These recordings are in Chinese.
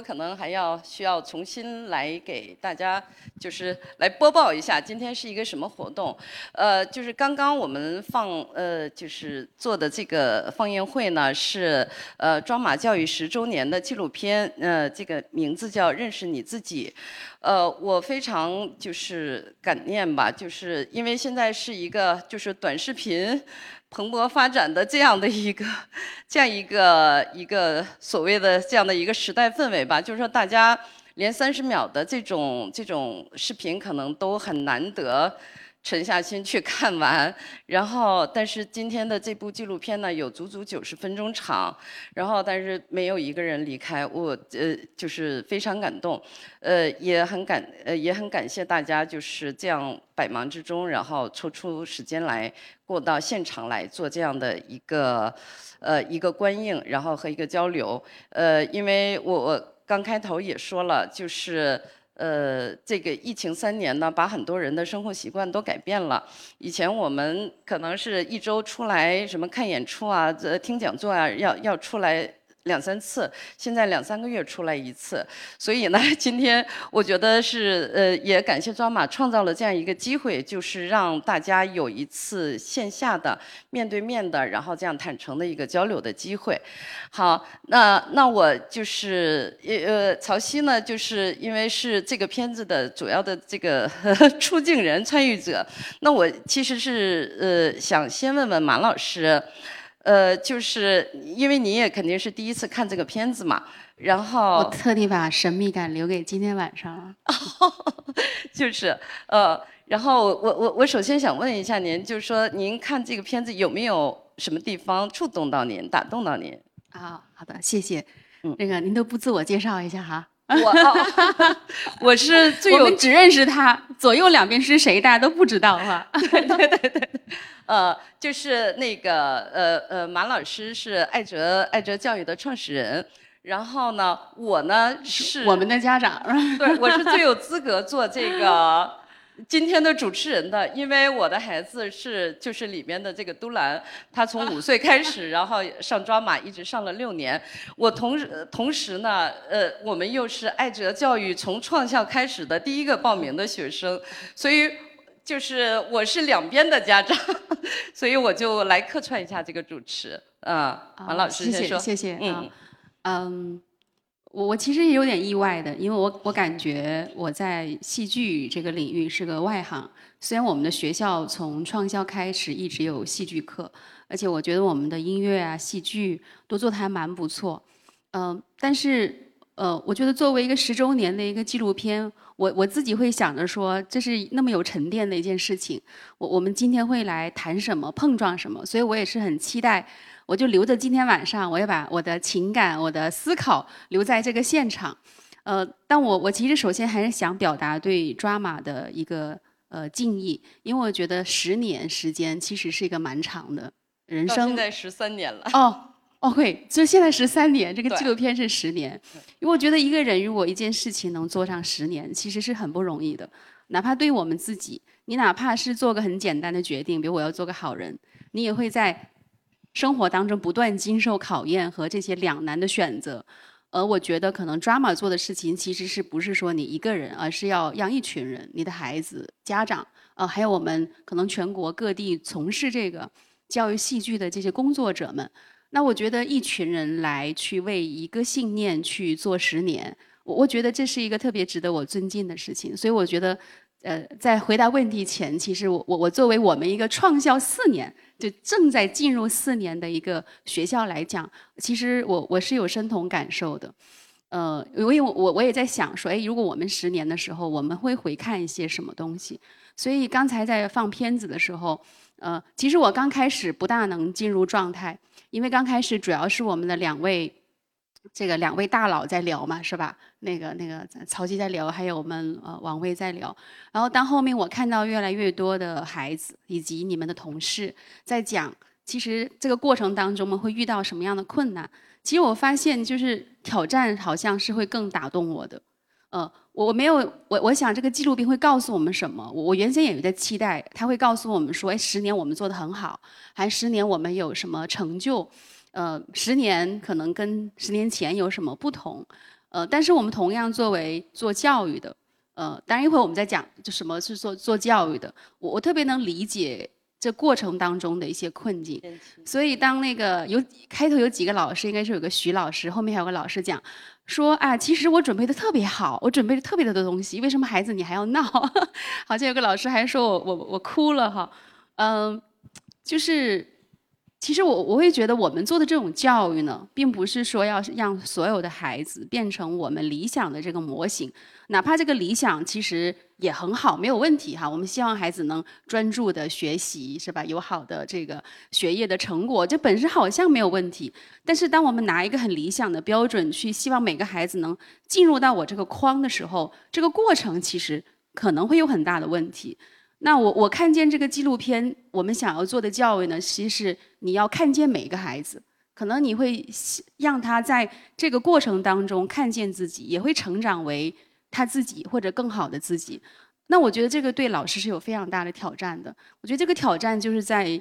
可能还要需要重新来给大家，就是 来播报一下今天是一个什么活动。呃，就是刚刚我们放呃，就是做的这个放映会呢，是呃庄马教育十周年的纪录片，呃，这个名字叫《认识你自己》。呃，我非常就是感念吧，就是因为现在是一个就是短视频。蓬勃发展的这样的一个，这样一个一个所谓的这样的一个时代氛围吧，就是说大家连三十秒的这种这种视频可能都很难得。沉下心去看完，然后，但是今天的这部纪录片呢，有足足九十分钟长，然后，但是没有一个人离开，我呃，就是非常感动，呃，也很感呃，也很感谢大家，就是这样百忙之中，然后抽出时间来过到现场来做这样的一个呃一个观映，然后和一个交流，呃，因为我我刚开头也说了，就是。呃，这个疫情三年呢，把很多人的生活习惯都改变了。以前我们可能是一周出来什么看演出啊，呃，听讲座啊，要要出来。两三次，现在两三个月出来一次，所以呢，今天我觉得是呃，也感谢抓马创造了这样一个机会，就是让大家有一次线下的面对面的，然后这样坦诚的一个交流的机会。好，那那我就是呃，曹曦呢，就是因为是这个片子的主要的这个 出镜人、参与者，那我其实是呃，想先问问马老师。呃，就是因为你也肯定是第一次看这个片子嘛，然后我特地把神秘感留给今天晚上了。就是呃，然后我我我首先想问一下您，就是说您看这个片子有没有什么地方触动到您、打动到您？啊，好的，谢谢。嗯，那个您都不自我介绍一下哈？我哦 我是最有，我们只认识他，左右两边是谁，大家都不知道 哈。对对对对，呃，就是那个呃呃，马老师是爱哲爱哲教育的创始人，然后呢，我呢是我们的家长，对，我是最有资格做这个。今天的主持人的，因为我的孩子是就是里面的这个都兰，他从 五岁开始，然后上抓马，一直上了六年。我同时同时呢，呃，我们又是爱哲教育从创校开始的第一个报名的学生，所以就是我是两边的家长，所以我就来客串一下这个主持。啊，王老师先说，谢谢，嗯，嗯。我我其实也有点意外的，因为我我感觉我在戏剧这个领域是个外行。虽然我们的学校从创校开始一直有戏剧课，而且我觉得我们的音乐啊、戏剧都做的还蛮不错。嗯，但是呃，我觉得作为一个十周年的一个纪录片，我我自己会想着说，这是那么有沉淀的一件事情。我我们今天会来谈什么，碰撞什么，所以我也是很期待。我就留着今天晚上，我要把我的情感、我的思考留在这个现场。呃，但我我其实首先还是想表达对抓马的一个呃敬意，因为我觉得十年时间其实是一个蛮长的人生。现在十三年了。哦，OK，就现在十三年，这个纪录片是十年。因为我觉得一个人如果一件事情能做上十年，其实是很不容易的。哪怕对于我们自己，你哪怕是做个很简单的决定，比如我要做个好人，你也会在。生活当中不断经受考验和这些两难的选择，而我觉得可能 drama 做的事情其实是不是说你一个人，而是要让一群人，你的孩子、家长，呃，还有我们可能全国各地从事这个教育戏剧的这些工作者们，那我觉得一群人来去为一个信念去做十年，我我觉得这是一个特别值得我尊敬的事情，所以我觉得。呃，在回答问题前，其实我我我作为我们一个创校四年，就正在进入四年的一个学校来讲，其实我我是有深同感受的。呃，因为我我我也在想说，哎，如果我们十年的时候，我们会回看一些什么东西？所以刚才在放片子的时候，呃，其实我刚开始不大能进入状态，因为刚开始主要是我们的两位。这个两位大佬在聊嘛，是吧？那个那个曹基在聊，还有我们呃王威在聊。然后当后面我看到越来越多的孩子以及你们的同事在讲，其实这个过程当中我们会遇到什么样的困难？其实我发现就是挑战好像是会更打动我的。呃，我我没有我我想这个纪录片会告诉我们什么？我我原先也有在期待，他会告诉我们说，哎，十年我们做的很好，还十年我们有什么成就？呃，十年可能跟十年前有什么不同？呃，但是我们同样作为做教育的，呃，当然一会儿我们再讲就什么是做做教育的，我我特别能理解这过程当中的一些困境。所以当那个有开头有几个老师，应该是有个徐老师，后面还有个老师讲说啊，其实我准备的特别好，我准备了特别多的东西，为什么孩子你还要闹？好像有个老师还说我我我哭了哈，嗯，就是。其实我我会觉得，我们做的这种教育呢，并不是说要让所有的孩子变成我们理想的这个模型，哪怕这个理想其实也很好，没有问题哈。我们希望孩子能专注的学习，是吧？有好的这个学业的成果，这本身好像没有问题。但是当我们拿一个很理想的标准去希望每个孩子能进入到我这个框的时候，这个过程其实可能会有很大的问题。那我我看见这个纪录片，我们想要做的教育呢，其实是你要看见每一个孩子，可能你会让他在这个过程当中看见自己，也会成长为他自己或者更好的自己。那我觉得这个对老师是有非常大的挑战的。我觉得这个挑战就是在，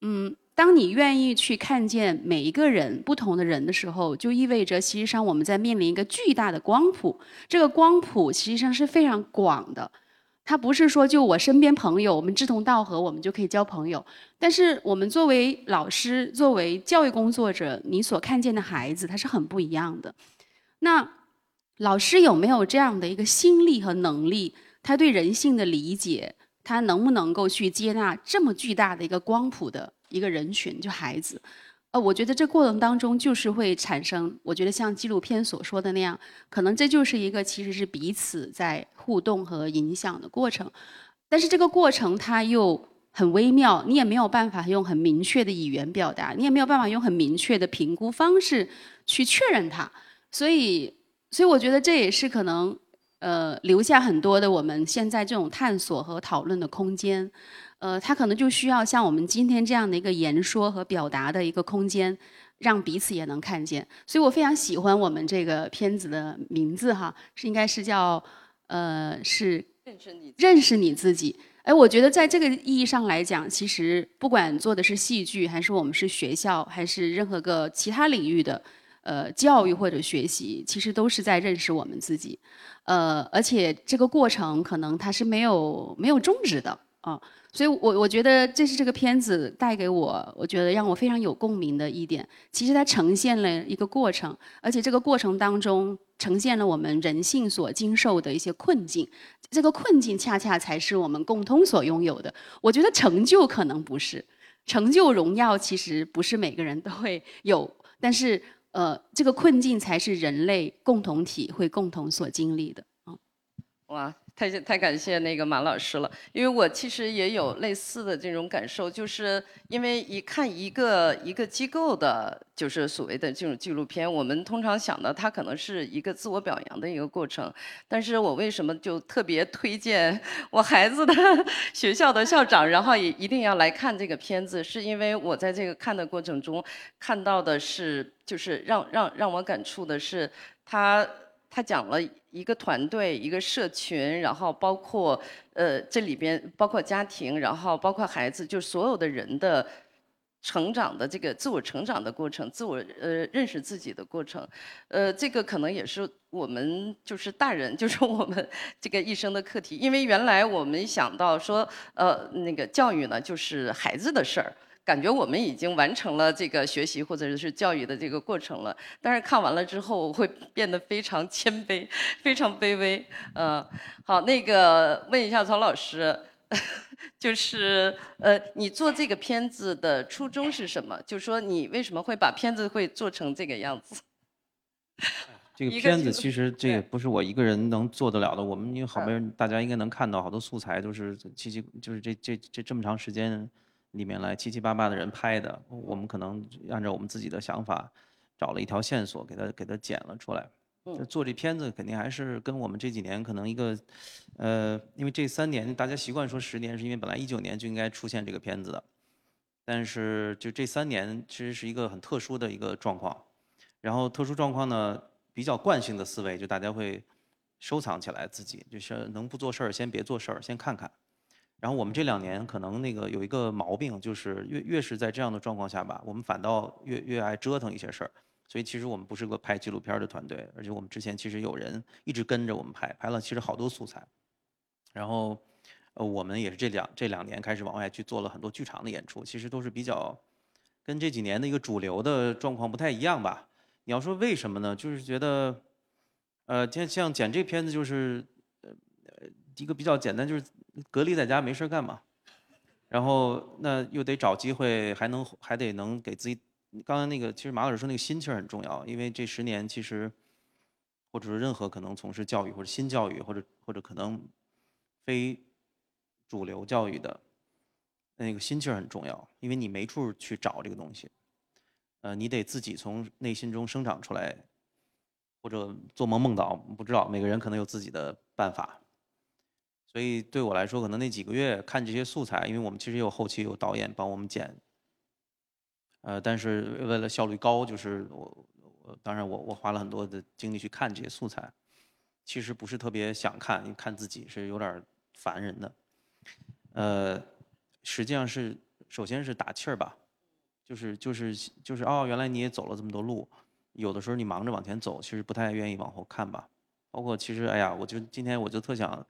嗯，当你愿意去看见每一个人不同的人的时候，就意味着其实上我们在面临一个巨大的光谱，这个光谱实际上是非常广的。他不是说就我身边朋友，我们志同道合，我们就可以交朋友。但是我们作为老师，作为教育工作者，你所看见的孩子，他是很不一样的。那老师有没有这样的一个心力和能力？他对人性的理解，他能不能够去接纳这么巨大的一个光谱的一个人群，就孩子？呃，我觉得这过程当中就是会产生，我觉得像纪录片所说的那样，可能这就是一个其实是彼此在互动和影响的过程，但是这个过程它又很微妙，你也没有办法用很明确的语言表达，你也没有办法用很明确的评估方式去确认它，所以，所以我觉得这也是可能，呃，留下很多的我们现在这种探索和讨论的空间。呃，它可能就需要像我们今天这样的一个言说和表达的一个空间，让彼此也能看见。所以我非常喜欢我们这个片子的名字哈，是应该是叫呃是认识你认识你自己。哎，我觉得在这个意义上来讲，其实不管做的是戏剧，还是我们是学校，还是任何个其他领域的呃教育或者学习，其实都是在认识我们自己。呃，而且这个过程可能它是没有没有终止的啊。所以，我我觉得这是这个片子带给我，我觉得让我非常有共鸣的一点。其实它呈现了一个过程，而且这个过程当中呈现了我们人性所经受的一些困境。这个困境恰恰才是我们共通所拥有的。我觉得成就可能不是，成就荣耀其实不是每个人都会有，但是呃，这个困境才是人类共同体会共同所经历的。嗯，哇。太谢太感谢那个马老师了，因为我其实也有类似的这种感受，就是因为一看一个一个机构的，就是所谓的这种纪录片，我们通常想的它可能是一个自我表扬的一个过程，但是我为什么就特别推荐我孩子的学校的校长，然后也一定要来看这个片子，是因为我在这个看的过程中看到的是，就是让让让我感触的是他。他讲了一个团队，一个社群，然后包括呃这里边包括家庭，然后包括孩子，就所有的人的成长的这个自我成长的过程，自我呃认识自己的过程，呃这个可能也是我们就是大人，就是我们这个一生的课题，因为原来我们想到说呃那个教育呢就是孩子的事儿。感觉我们已经完成了这个学习或者是教育的这个过程了，但是看完了之后会变得非常谦卑，非常卑微。嗯，好，那个问一下曹老师，就是呃，你做这个片子的初衷是什么？就说你为什么会把片子会做成这个样子？这个 片子其实这也不是我一个人能做得了的，我们有好多人，大家应该能看到好多素材都是七七，就是这这这这么长时间。里面来七七八八的人拍的，我们可能按照我们自己的想法，找了一条线索，给他给他剪了出来。做这片子肯定还是跟我们这几年可能一个，呃，因为这三年大家习惯说十年，是因为本来一九年就应该出现这个片子的，但是就这三年其实是一个很特殊的一个状况。然后特殊状况呢，比较惯性的思维就大家会收藏起来自己，就是能不做事儿先别做事儿，先看看。然后我们这两年可能那个有一个毛病，就是越越是在这样的状况下吧，我们反倒越越爱折腾一些事儿。所以其实我们不是个拍纪录片的团队，而且我们之前其实有人一直跟着我们拍，拍了其实好多素材。然后，呃，我们也是这两这两年开始往外去做了很多剧场的演出，其实都是比较跟这几年的一个主流的状况不太一样吧。你要说为什么呢？就是觉得，呃，像像剪这片子就是一个比较简单，就是隔离在家没事干嘛，然后那又得找机会，还能还得能给自己。刚才那个，其实马老师说那个心气儿很重要，因为这十年其实，或者说任何可能从事教育或者新教育或者或者可能非主流教育的那个心气儿很重要，因为你没处去找这个东西，呃，你得自己从内心中生长出来，或者做梦梦到，不知道每个人可能有自己的办法，所以对我来说，可能那几个月看这些素材，因为我们其实有后期有导演帮我们剪。呃，但是为了效率高，就是我，我当然我我花了很多的精力去看这些素材，其实不是特别想看，看自己是有点烦人的。呃，实际上是首先是打气儿吧，就是就是就是哦，原来你也走了这么多路，有的时候你忙着往前走，其实不太愿意往后看吧。包括其实哎呀，我就今天我就特想，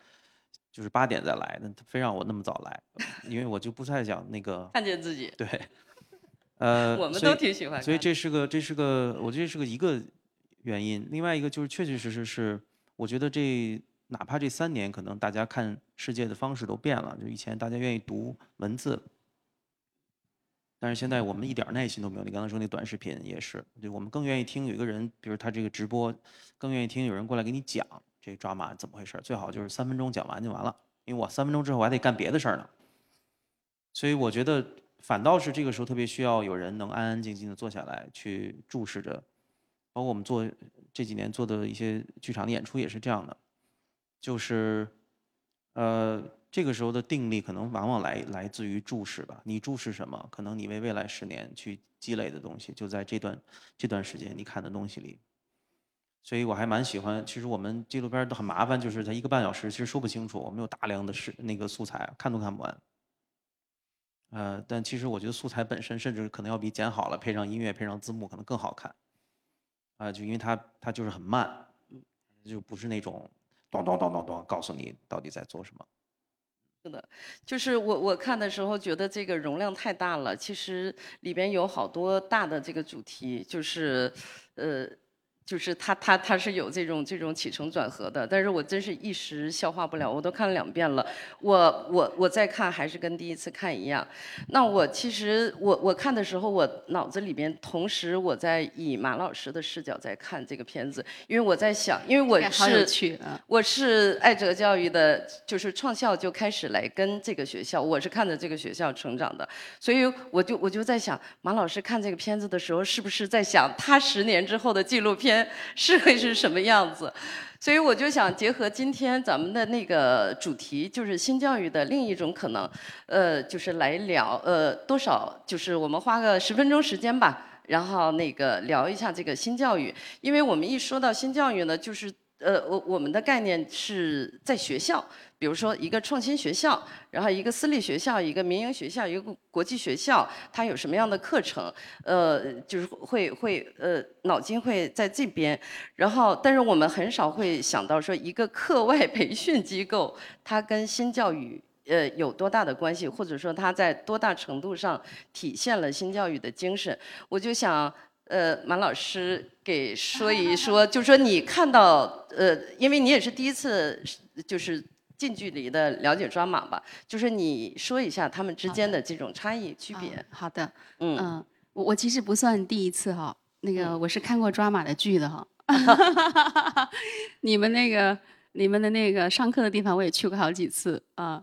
就是八点再来，那他非让我那么早来，因为我就不太想那个看见自己对。呃，我们都挺喜欢。所以这是个，这是个，我觉得是个一个原因。另外一个就是，确确实实是，我觉得这哪怕这三年，可能大家看世界的方式都变了。就以前大家愿意读文字，但是现在我们一点耐心都没有。你刚才说那短视频也是，就我们更愿意听有一个人，比如他这个直播，更愿意听有人过来给你讲这抓马怎么回事。最好就是三分钟讲完就完了，因为我三分钟之后我还得干别的事儿呢。所以我觉得。反倒是这个时候特别需要有人能安安静静的坐下来去注视着，包括我们做这几年做的一些剧场的演出也是这样的，就是，呃，这个时候的定力可能往往来来自于注视吧。你注视什么？可能你为未来十年去积累的东西，就在这段这段时间你看的东西里。所以我还蛮喜欢。其实我们纪录片都很麻烦，就是它一个半小时其实说不清楚，我们有大量的是那个素材，看都看不完。呃，但其实我觉得素材本身甚至可能要比剪好了配上音乐配上字幕可能更好看，啊，就因为它它就是很慢，就不是那种咚咚咚咚咚告诉你到底在做什么。是的，就是我我看的时候觉得这个容量太大了，其实里边有好多大的这个主题，就是呃。就是他他他是有这种这种起承转合的，但是我真是一时消化不了，我都看了两遍了，我我我再看还是跟第一次看一样。那我其实我我看的时候，我脑子里边同时我在以马老师的视角在看这个片子，因为我在想，因为我是我是爱哲教育的，就是创校就开始来跟这个学校，我是看着这个学校成长的，所以我就我就在想，马老师看这个片子的时候，是不是在想他十年之后的纪录片？是会是什么样子？所以我就想结合今天咱们的那个主题，就是新教育的另一种可能，呃，就是来聊，呃，多少就是我们花个十分钟时间吧，然后那个聊一下这个新教育，因为我们一说到新教育呢，就是呃，我我们的概念是在学校。比如说一个创新学校，然后一个私立学校，一个民营学校，一个国际学校，它有什么样的课程？呃，就是会会呃，脑筋会在这边。然后，但是我们很少会想到说，一个课外 培训机构，它跟新教育呃有多大的关系，或者说它在多大程度上体现了新教育的精神？我就想，呃，马老师给说一说，就说你看到呃，因为你也是第一次，就是。近距离的了解抓马吧，就是你说一下他们之间的这种差异区别。好的，嗯，我我其实不算第一次哈，那个我是看过抓马的剧的哈。你们那个你们的那个上课的地方我也去过好几次啊，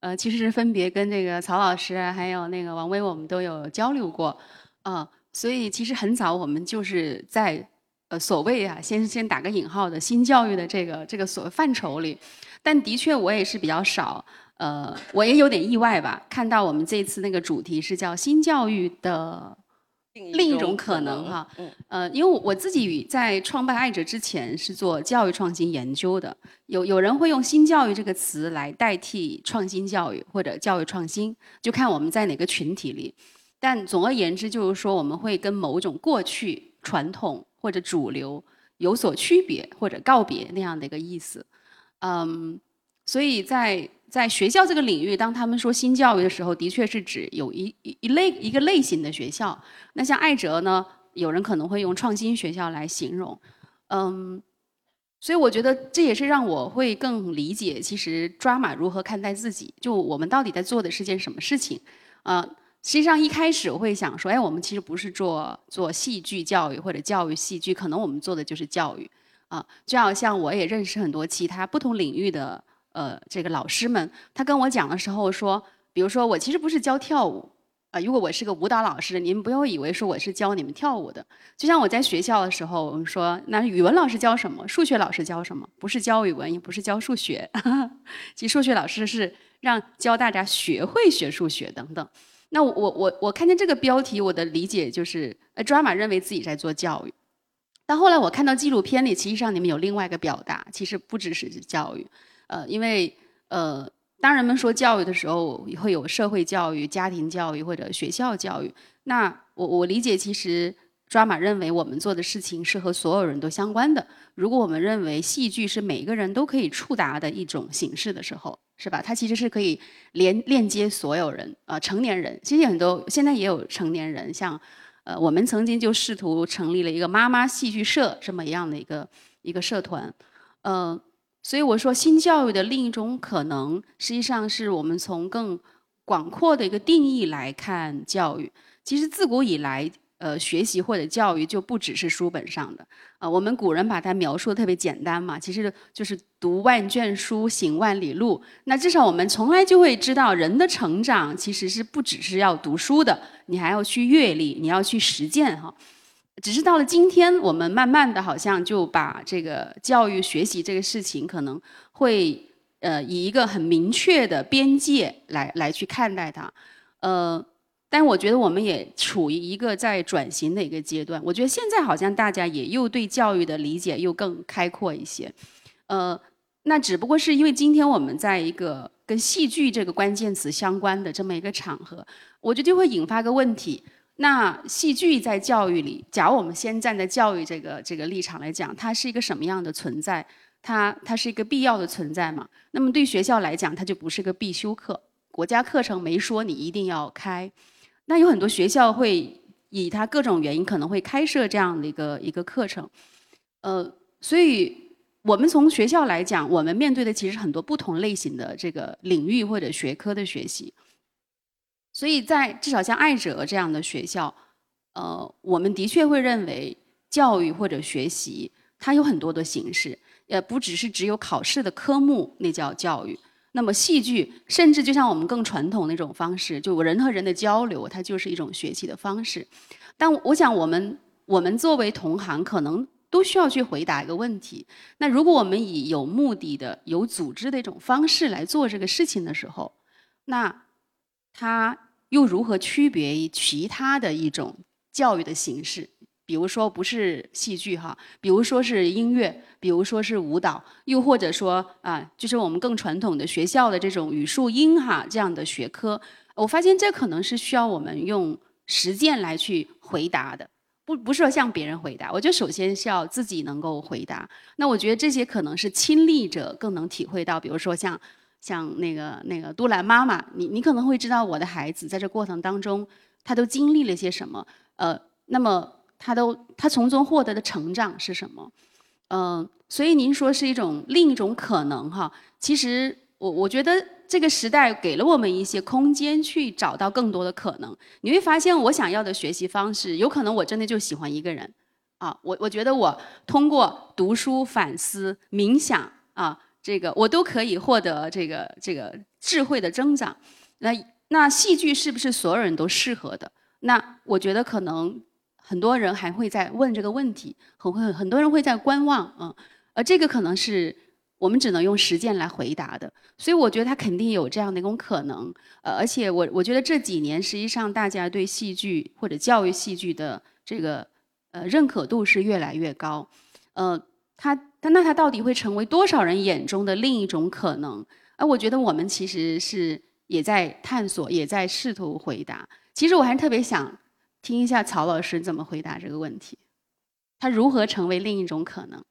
呃，其实是分别跟这个曹老师还有那个王威我们都有交流过，啊，所以其实很早我们就是在呃所谓啊，先先打个引号的新教育的这个这个所谓范畴里。但的确，我也是比较少，呃，我也有点意外吧。看到我们这次那个主题是叫“新教育的另一种可能”哈，呃，因为我自己在创办爱者之前是做教育创新研究的，有有人会用“新教育”这个词来代替创新教育或者教育创新，就看我们在哪个群体里。但总而言之，就是说我们会跟某种过去传统或者主流有所区别或者告别那样的一个意思。嗯，所以在在学校这个领域，当他们说新教育的时候，的确是指有一一类一个类型的学校。那像艾哲呢，有人可能会用创新学校来形容。嗯，所以我觉得这也是让我会更理解，其实抓马如何看待自己，就我们到底在做的是件什么事情。啊，实际上一开始我会想说，哎，我们其实不是做做戏剧教育或者教育戏剧，可能我们做的就是教育。啊，就好像我也认识很多其他不同领域的呃这个老师们，他跟我讲的时候说，比如说我其实不是教跳舞，啊，如果我是个舞蹈老师，您不要以为说我是教你们跳舞的。就像我在学校的时候，我们说那语文老师教什么，数学老师教什么，不是教语文，也不是教数学。其实数学老师是让教大家学会学数学等等。那我我我看见这个标题，我的理解就是，呃，drama 认为自己在做教育。但后来我看到纪录片里，其实上你们有另外一个表达，其实不只是教育，呃，因为呃，当人们说教育的时候，会有社会教育、家庭教育或者学校教育。那我我理解，其实抓马认为我们做的事情是和所有人都相关的。如果我们认为戏剧是每个人都可以触达的一种形式的时候，是吧？它其实是可以连链接所有人啊，成年人，其实很多现在也有成年人，像。呃，我们曾经就试图成立了一个妈妈戏剧社这么样的一个一个社团，嗯，所以我说新教育的另一种可能，实际上是我们从更广阔的一个定义来看教育。其实自古以来。呃，学习或者教育就不只是书本上的啊。我们古人把它描述的特别简单嘛，其实就是读万卷书，行万里路。那至少我们从来就会知道，人的成长其实是不只是要读书的，你还要去阅历，你要去实践哈。只是到了今天，我们慢慢的好像就把这个教育学习这个事情，可能会呃以一个很明确的边界来来去看待它，呃。但我觉得我们也处于一个在转型的一个阶段。我觉得现在好像大家也又对教育的理解又更开阔一些，呃，那只不过是因为今天我们在一个跟戏剧这个关键词相关的这么一个场合，我觉得就会引发个问题：那戏剧在教育里，假如我们先站在教育这个这个立场来讲，它是一个什么样的存在？它它是一个必要的存在吗？那么对学校来讲，它就不是个必修课，国家课程没说你一定要开。那有很多学校会以它各种原因可能会开设这样的一个一个课程，呃，所以我们从学校来讲，我们面对的其实很多不同类型的这个领域或者学科的学习，所以在至少像爱哲这样的学校，呃，我们的确会认为教育或者学习它有很多的形式，呃，不只是只有考试的科目，那叫教育。那么戏剧，甚至就像我们更传统那种方式，就人和人的交流，它就是一种学习的方式。但我想，我们我们作为同行，可能都需要去回答一个问题：那如果我们以有目的的、有组织的一种方式来做这个事情的时候，那它又如何区别于其他的一种教育的形式？比如说不是戏剧哈，比如说是音乐，比如说是舞蹈，又或者说啊，就是我们更传统的学校的这种语数英哈这样的学科，我发现这可能是需要我们用实践来去回答的，不不是说向别人回答，我觉得首先是要自己能够回答。那我觉得这些可能是亲历者更能体会到，比如说像像那个那个杜兰妈妈，你你可能会知道我的孩子在这过程当中他都经历了些什么，呃，那么。他都他从中获得的成长是什么？嗯，所以您说是一种另一种可能哈。其实我我觉得这个时代给了我们一些空间去找到更多的可能。你会发现我想要的学习方式，有可能我真的就喜欢一个人啊。我我觉得我通过读书、反思、冥想啊，这个我都可以获得这个这个智慧的增长。那那戏剧是不是所有人都适合的？那我觉得可能。很多人还会在问这个问题，很会很多人会在观望，嗯，而这个可能是我们只能用实践来回答的。所以我觉得他肯定有这样的一种可能，呃，而且我我觉得这几年实际上大家对戏剧或者教育戏剧的这个呃认可度是越来越高，呃，他他那他到底会成为多少人眼中的另一种可能？而我觉得我们其实是也在探索，也在试图回答。其实我还特别想。听一下曹老师怎么回答这个问题。它如何成为另一种可能？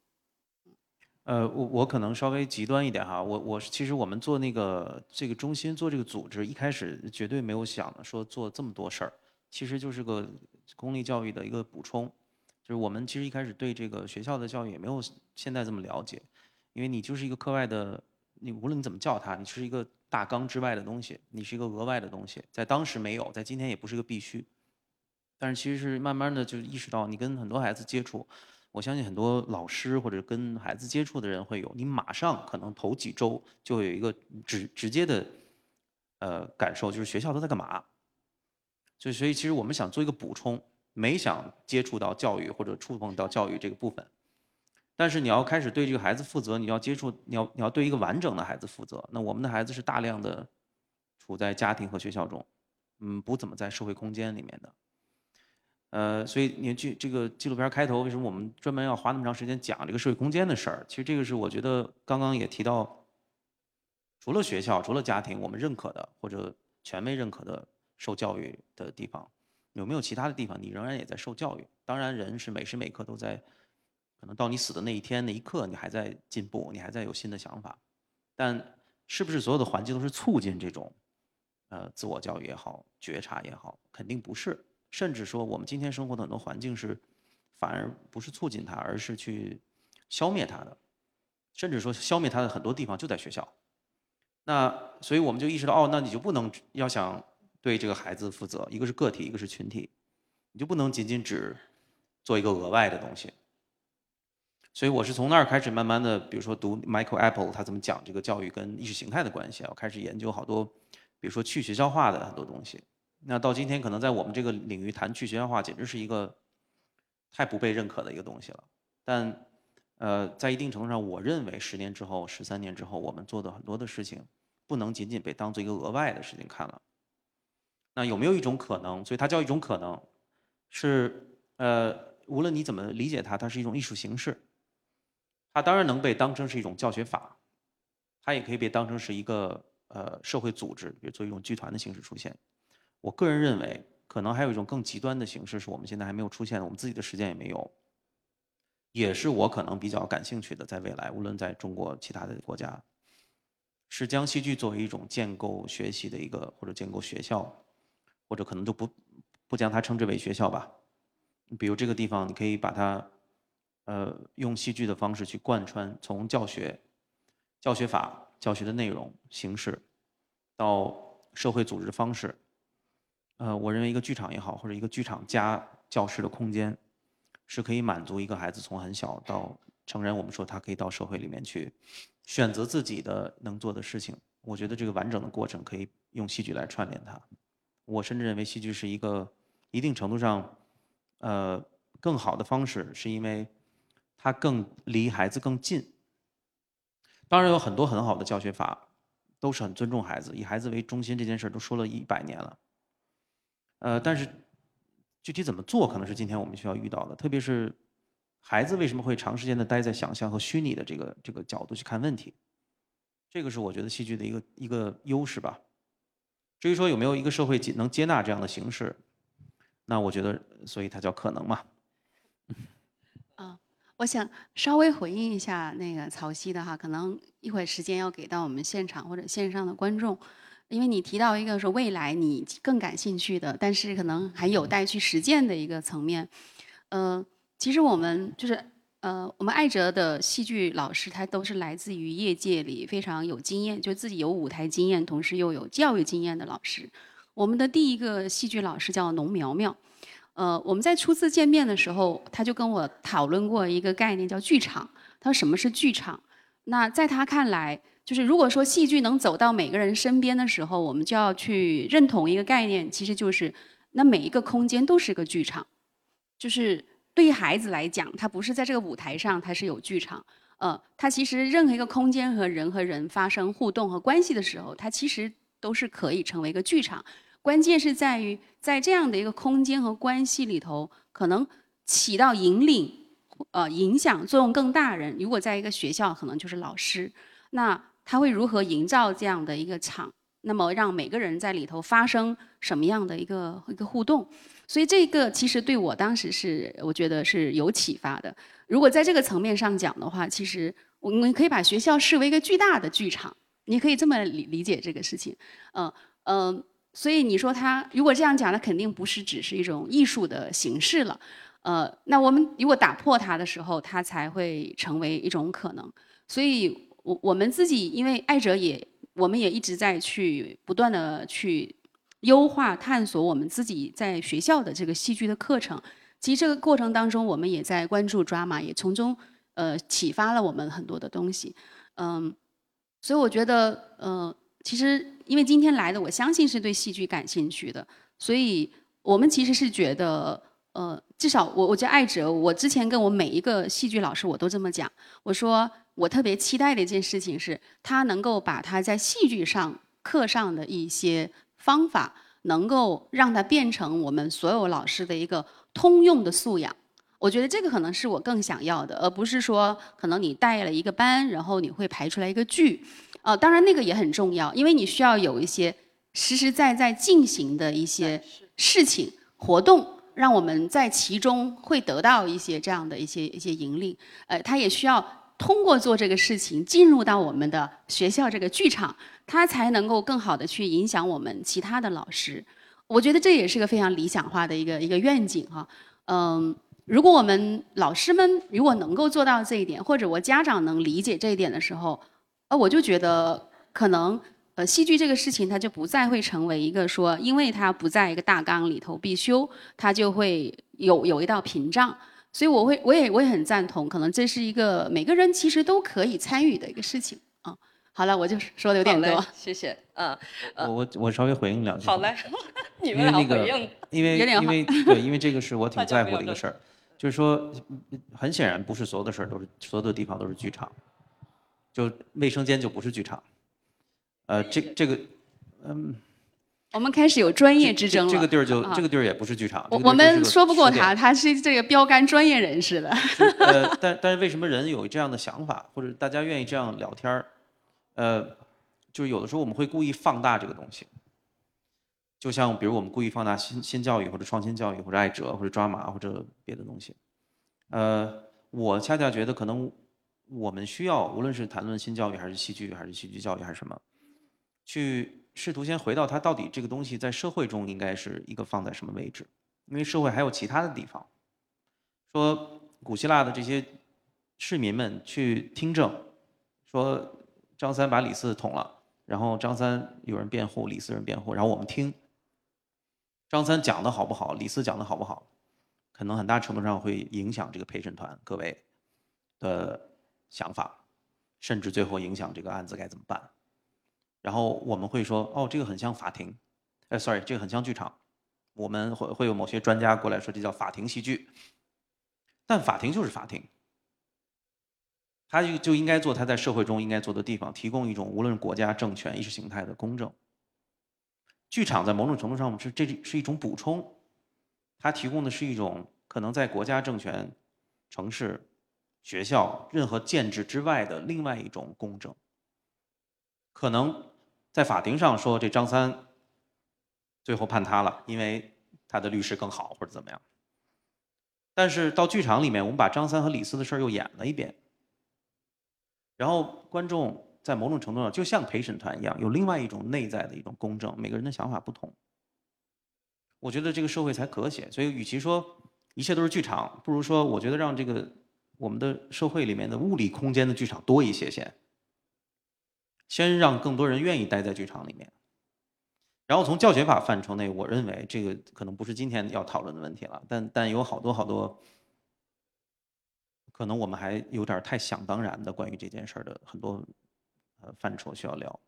呃，我我可能稍微极端一点哈，我我其实我们做那个这个中心做这个组织，一开始绝对没有想说做这么多事儿，其实就是个公立教育的一个补充，就是我们其实一开始对这个学校的教育也没有现在这么了解，因为你就是一个课外的，你无论你怎么叫它，你是一个大纲之外的东西，你是一个额外的东西，在当时没有，在今天也不是个必须，但是其实是慢慢的就意识到，你跟很多孩子接触。我相信很多老师或者跟孩子接触的人会有，你马上可能头几周就有一个直直接的，呃感受，就是学校都在干嘛。所以，所以其实我们想做一个补充，没想接触到教育或者触碰到教育这个部分。但是你要开始对这个孩子负责，你要接触，你要你要对一个完整的孩子负责。那我们的孩子是大量的处在家庭和学校中，嗯，不怎么在社会空间里面的。呃，所以你剧这个纪录片开头，为什么我们专门要花那么长时间讲这个社会空间的事儿？其实这个是我觉得刚刚也提到，除了学校，除了家庭，我们认可的或者权威认可的受教育的地方，有没有其他的地方你仍然也在受教育？当然，人是每时每刻都在，可能到你死的那一天那一刻，你还在进步，你还在有新的想法。但是不是所有的环境都是促进这种，呃，自我教育也好，觉察也好，肯定不是。甚至说，我们今天生活的很多环境是，反而不是促进它，而是去消灭它的。甚至说，消灭它的很多地方就在学校。那所以我们就意识到，哦，那你就不能要想对这个孩子负责，一个是个体，一个是群体，你就不能仅仅只做一个额外的东西。所以我是从那儿开始，慢慢的，比如说读 Michael Apple 他怎么讲这个教育跟意识形态的关系，我开始研究好多，比如说去学校化的很多东西。那到今天，可能在我们这个领域谈去学校化，简直是一个太不被认可的一个东西了。但，呃，在一定程度上，我认为十年之后、十三年之后，我们做的很多的事情，不能仅仅被当做一个额外的事情看了。那有没有一种可能？所以它叫一种可能，是呃，无论你怎么理解它，它是一种艺术形式。它当然能被当成是一种教学法，它也可以被当成是一个呃社会组织，比如做一种剧团的形式出现。我个人认为，可能还有一种更极端的形式，是我们现在还没有出现，我们自己的实践也没有，也是我可能比较感兴趣的，在未来，无论在中国其他的国家，是将戏剧作为一种建构学习的一个，或者建构学校，或者可能就不不将它称之为学校吧。比如这个地方，你可以把它，呃，用戏剧的方式去贯穿，从教学、教学法、教学的内容、形式，到社会组织方式。呃，我认为一个剧场也好，或者一个剧场加教室的空间，是可以满足一个孩子从很小到成人，我们说他可以到社会里面去选择自己的能做的事情。我觉得这个完整的过程可以用戏剧来串联它。我甚至认为戏剧是一个一定程度上，呃，更好的方式，是因为它更离孩子更近。当然有很多很好的教学法，都是很尊重孩子，以孩子为中心这件事都说了一百年了。呃，但是具体怎么做，可能是今天我们需要遇到的。特别是孩子为什么会长时间的待在想象和虚拟的这个这个角度去看问题，这个是我觉得戏剧的一个一个优势吧。至于说有没有一个社会接能接纳这样的形式，那我觉得，所以它叫可能嘛。啊，我想稍微回应一下那个曹曦的哈，可能一会儿时间要给到我们现场或者线上的观众。因为你提到一个说未来你更感兴趣的，但是可能还有待去实践的一个层面，呃，其实我们就是呃，我们艾哲的戏剧老师，他都是来自于业界里非常有经验，就自己有舞台经验，同时又有教育经验的老师。我们的第一个戏剧老师叫农苗苗，呃，我们在初次见面的时候，他就跟我讨论过一个概念叫剧场。他说什么是剧场？那在他看来。就是如果说戏剧能走到每个人身边的时候，我们就要去认同一个概念，其实就是那每一个空间都是个剧场。就是对于孩子来讲，他不是在这个舞台上，他是有剧场。呃，他其实任何一个空间和人和人发生互动和关系的时候，它其实都是可以成为一个剧场。关键是在于在这样的一个空间和关系里头，可能起到引领、呃影响作用更大人。如果在一个学校，可能就是老师。那他会如何营造这样的一个场？那么让每个人在里头发生什么样的一个一个互动？所以这个其实对我当时是我觉得是有启发的。如果在这个层面上讲的话，其实我们可以把学校视为一个巨大的剧场，你可以这么理理解这个事情。嗯嗯，所以你说它如果这样讲，它肯定不是只是一种艺术的形式了。呃，那我们如果打破它的时候，它才会成为一种可能。所以，我我们自己因为爱哲也，我们也一直在去不断的去优化探索我们自己在学校的这个戏剧的课程。其实这个过程当中，我们也在关注 drama，也从中呃启发了我们很多的东西。嗯，所以我觉得，呃，其实因为今天来的，我相信是对戏剧感兴趣的，所以我们其实是觉得。呃，至少我我叫艾哲，我之前跟我每一个戏剧老师我都这么讲，我说我特别期待的一件事情是，他能够把他在戏剧上课上的一些方法，能够让它变成我们所有老师的一个通用的素养。我觉得这个可能是我更想要的，而不是说可能你带了一个班，然后你会排出来一个剧。呃，当然那个也很重要，因为你需要有一些实实在在进行的一些事情活动。让我们在其中会得到一些这样的一些一些盈利，呃，他也需要通过做这个事情进入到我们的学校这个剧场，他才能够更好的去影响我们其他的老师。我觉得这也是个非常理想化的一个一个愿景哈。嗯，如果我们老师们如果能够做到这一点，或者我家长能理解这一点的时候，呃，我就觉得可能。呃，戏剧这个事情，它就不再会成为一个说，因为它不在一个大纲里头必修，它就会有有一道屏障。所以我会，我也我也很赞同，可能这是一个每个人其实都可以参与的一个事情啊。好了，我就说的有点多，谢谢。嗯，我我我稍微回应两句。好嘞，你们俩回应。因为因为对，因为这个是我 挺在乎的一个事儿，就是说，很显然不是所有的事儿都是所有的地方都是剧场，就卫生间就不是剧场。呃，这这个，嗯，我们开始有专业之争了。这个地儿就这个地儿也不是剧场。我们说不过他，他是这个标杆专业人士的。呃，但但是为什么人有这样的想法，或者大家愿意这样聊天儿？呃，就是有的时候我们会故意放大这个东西，就像比如我们故意放大新新教育或者创新教育或者爱哲或者抓马或者别的东西。呃，我恰恰觉得可能我们需要，无论是谈论新教育还是戏剧还是戏剧教育还是什么。去试图先回到它到底这个东西在社会中应该是一个放在什么位置？因为社会还有其他的地方。说古希腊的这些市民们去听证，说张三把李四捅了，然后张三有人辩护，李四人辩护，然后我们听张三讲的好不好，李四讲的好不好，可能很大程度上会影响这个陪审团各位的想法，甚至最后影响这个案子该怎么办。然后我们会说，哦，这个很像法庭，哎，sorry，这个很像剧场。我们会会有某些专家过来说，这叫法庭戏剧。但法庭就是法庭，他就就应该做他在社会中应该做的地方，提供一种无论国家政权意识形态的公正。剧场在某种程度上是这是一种补充，它提供的是一种可能在国家政权、城市、学校任何建制之外的另外一种公正，可能。在法庭上说这张三最后判他了，因为他的律师更好或者怎么样。但是到剧场里面，我们把张三和李四的事儿又演了一遍，然后观众在某种程度上就像陪审团一样，有另外一种内在的一种公正，每个人的想法不同。我觉得这个社会才和谐。所以，与其说一切都是剧场，不如说我觉得让这个我们的社会里面的物理空间的剧场多一些先。先让更多人愿意待在剧场里面，然后从教学法范畴内，我认为这个可能不是今天要讨论的问题了。但但有好多好多，可能我们还有点太想当然的关于这件事的很多呃范畴需要聊。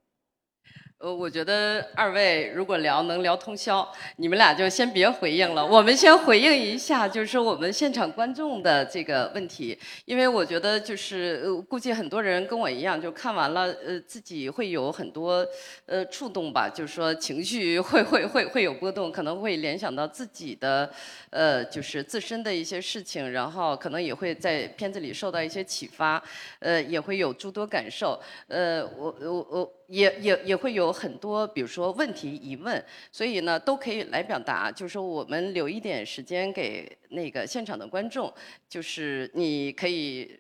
呃，我觉得二位如果聊能聊通宵，你们俩就先别回应了。我们先回应一下，就是说我们现场观众的这个问题，因为我觉得就是呃估计很多人跟我一样，就看完了，呃，自己会有很多呃触动吧，就是说情绪会会会会有波动，可能会联想到自己的呃就是自身的一些事情，然后可能也会在片子里受到一些启发，呃，也会有诸多感受。呃，我我我。也也也会有很多，比如说问题疑问，所以呢都可以来表达。就是我们留一点时间给那个现场的观众，就是你可以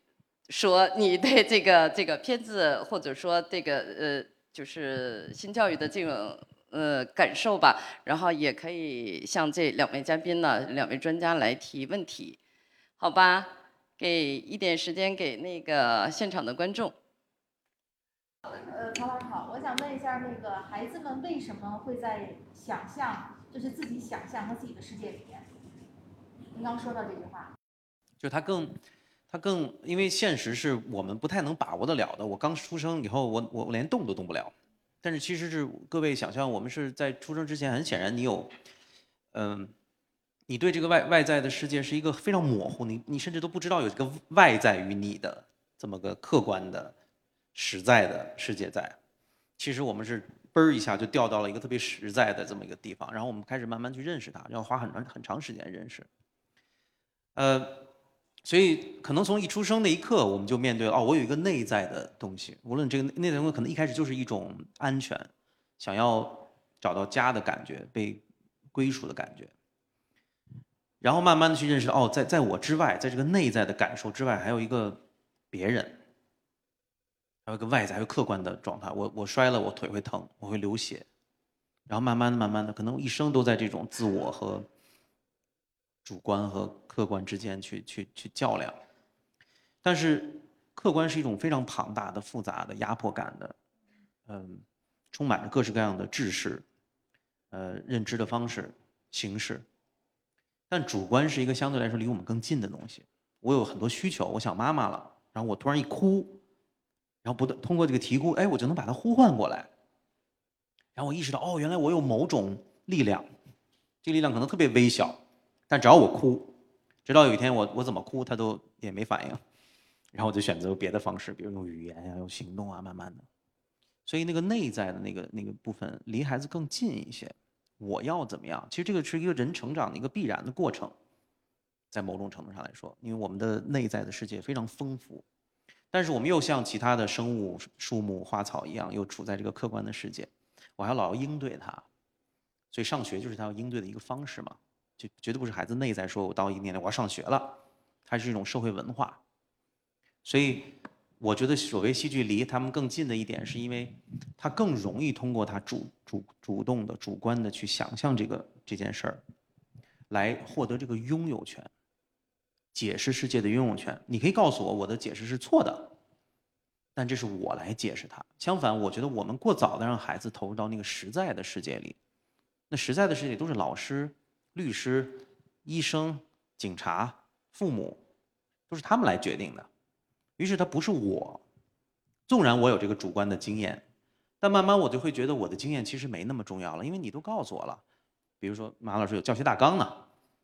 说你对这个这个片子，或者说这个呃，就是新教育的这种呃感受吧。然后也可以向这两位嘉宾呢，两位专家来提问题，好吧？给一点时间给那个现场的观众。呃，曹老师好，我想问一下，那个孩子们为什么会在想象，就是自己想象和自己的世界里面？您刚说到这句话，就他更，他更，因为现实是我们不太能把握得了的。我刚出生以后，我我连动都动不了。但是其实是各位想象，我们是在出生之前，很显然你有，嗯，你对这个外外在的世界是一个非常模糊，你你甚至都不知道有这个外在于你的这么个客观的。实在的世界在，其实我们是嘣儿一下就掉到了一个特别实在的这么一个地方，然后我们开始慢慢去认识它，要花很长很长时间认识。呃，所以可能从一出生那一刻，我们就面对哦，我有一个内在的东西，无论这个内在东西可能一开始就是一种安全，想要找到家的感觉，被归属的感觉，然后慢慢的去认识哦，在在我之外，在这个内在的感受之外，还有一个别人。还有个外在、还有客观的状态。我我摔了，我腿会疼，我会流血，然后慢慢的、慢慢的，可能一生都在这种自我和主观和客观之间去去去较量。但是客观是一种非常庞大的、复杂的、压迫感的，嗯，充满着各式各样的知识、呃认知的方式、形式。但主观是一个相对来说离我们更近的东西。我有很多需求，我想妈妈了，然后我突然一哭。然后不断通过这个啼哭，哎，我就能把它呼唤过来。然后我意识到，哦，原来我有某种力量，这个力量可能特别微小，但只要我哭，直到有一天我我怎么哭，他都也没反应。然后我就选择别的方式，比如用语言呀，用行动啊，慢慢的。所以那个内在的那个那个部分离孩子更近一些。我要怎么样？其实这个是一个人成长的一个必然的过程，在某种程度上来说，因为我们的内在的世界非常丰富。但是我们又像其他的生物、树木、花草一样，又处在这个客观的世界，我还老要应对它，所以上学就是他要应对的一个方式嘛，就绝对不是孩子内在说，我到一年龄我要上学了，它是一种社会文化，所以我觉得所谓戏剧离他们更近的一点，是因为他更容易通过他主主主动的、主观的去想象这个这件事儿，来获得这个拥有权。解释世界的拥有权，你可以告诉我我的解释是错的，但这是我来解释它。相反，我觉得我们过早的让孩子投入到那个实在的世界里，那实在的世界都是老师、律师、医生、警察、父母，都是他们来决定的。于是他不是我，纵然我有这个主观的经验，但慢慢我就会觉得我的经验其实没那么重要了，因为你都告诉我了。比如说马老师有教学大纲呢。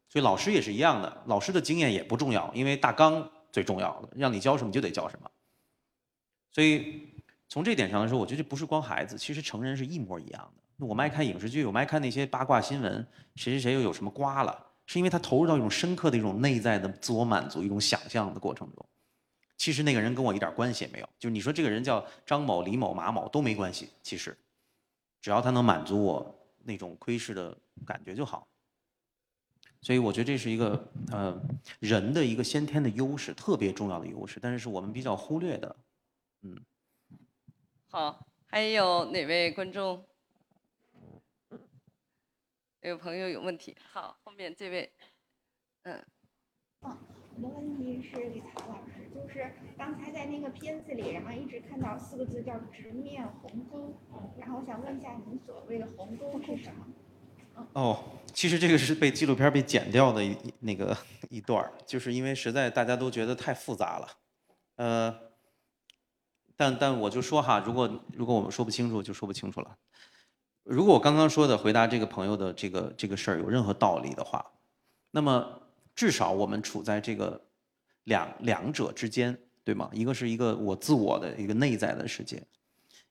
所以老师也是一样的，老师的经验也不重要，因为大纲最重要的，让你教什么就得教什么。所以从这点上来说，我觉得不是光孩子，其实成人是一模一样的。我们爱看影视剧，我们爱看那些八卦新闻，谁谁谁又有什么瓜了，是因为他投入到一种深刻的一种内在的自我满足、一种想象的过程中。其实那个人跟我一点关系也没有，就是你说这个人叫张某、李某、马某都没关系，其实只要他能满足我那种窥视的感觉就好。所以我觉得这是一个呃人的一个先天的优势，特别重要的优势，但是是我们比较忽略的，嗯。好，还有哪位观众？有朋友有问题？好，后面这位，嗯。哦，我的问题是李曹老师，就是刚才在那个片子里，然后一直看到四个字叫“直面鸿沟”，然后我想问一下，您所谓的鸿沟是什么？哦，其实这个是被纪录片被剪掉的一那个一段，就是因为实在大家都觉得太复杂了，呃，但但我就说哈，如果如果我们说不清楚，就说不清楚了。如果我刚刚说的回答这个朋友的这个这个事儿有任何道理的话，那么至少我们处在这个两两者之间，对吗？一个是一个我自我的一个内在的世界，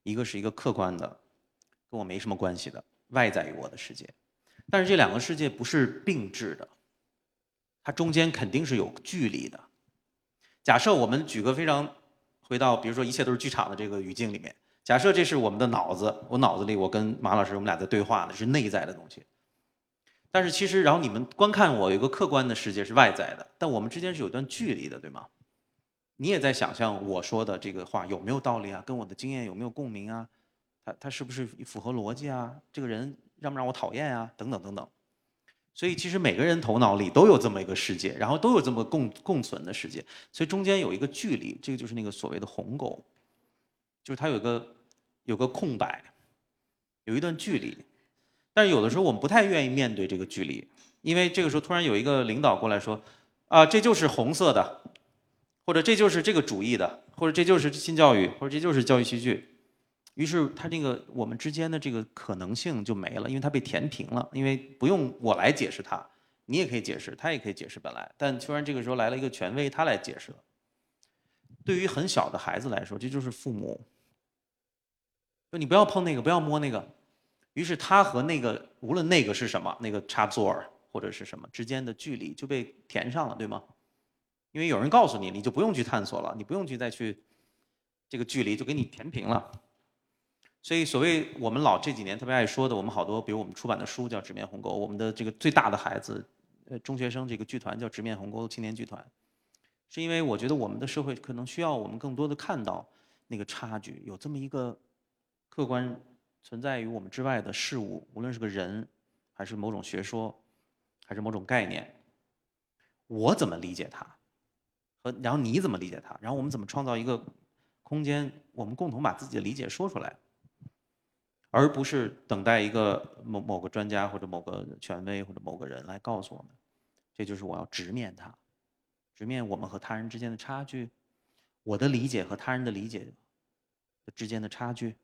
一个是一个客观的，跟我没什么关系的外在于我的世界。但是这两个世界不是并置的，它中间肯定是有距离的。假设我们举个非常回到，比如说一切都是剧场的这个语境里面，假设这是我们的脑子，我脑子里我跟马老师我们俩在对话呢，是内在的东西。但是其实，然后你们观看我有一个客观的世界是外在的，但我们之间是有段距离的，对吗？你也在想象我说的这个话有没有道理啊？跟我的经验有没有共鸣啊？他他是不是符合逻辑啊？这个人让不让我讨厌啊？等等等等。所以其实每个人头脑里都有这么一个世界，然后都有这么共共存的世界，所以中间有一个距离，这个就是那个所谓的鸿沟，就是它有个有个空白，有一段距离。但是有的时候我们不太愿意面对这个距离，因为这个时候突然有一个领导过来说，啊，这就是红色的。或者这就是这个主义的，或者这就是新教育，或者这就是教育戏剧，于是他这个我们之间的这个可能性就没了，因为它被填平了，因为不用我来解释它，你也可以解释，他也可以解释本来，但突然这个时候来了一个权威，他来解释了。对于很小的孩子来说，这就是父母，说你不要碰那个，不要摸那个，于是他和那个无论那个是什么，那个插座或者是什么之间的距离就被填上了，对吗？因为有人告诉你，你就不用去探索了，你不用去再去，这个距离就给你填平了。所以，所谓我们老这几年特别爱说的，我们好多，比如我们出版的书叫《直面鸿沟》，我们的这个最大的孩子，呃，中学生这个剧团叫《直面鸿沟》青年剧团，是因为我觉得我们的社会可能需要我们更多的看到那个差距，有这么一个客观存在于我们之外的事物，无论是个人，还是某种学说，还是某种概念，我怎么理解它？和然后你怎么理解它？然后我们怎么创造一个空间，我们共同把自己的理解说出来，而不是等待一个某某个专家或者某个权威或者某个人来告诉我们。这就是我要直面它，直面我们和他人之间的差距，我的理解和他人的理解之间的差距，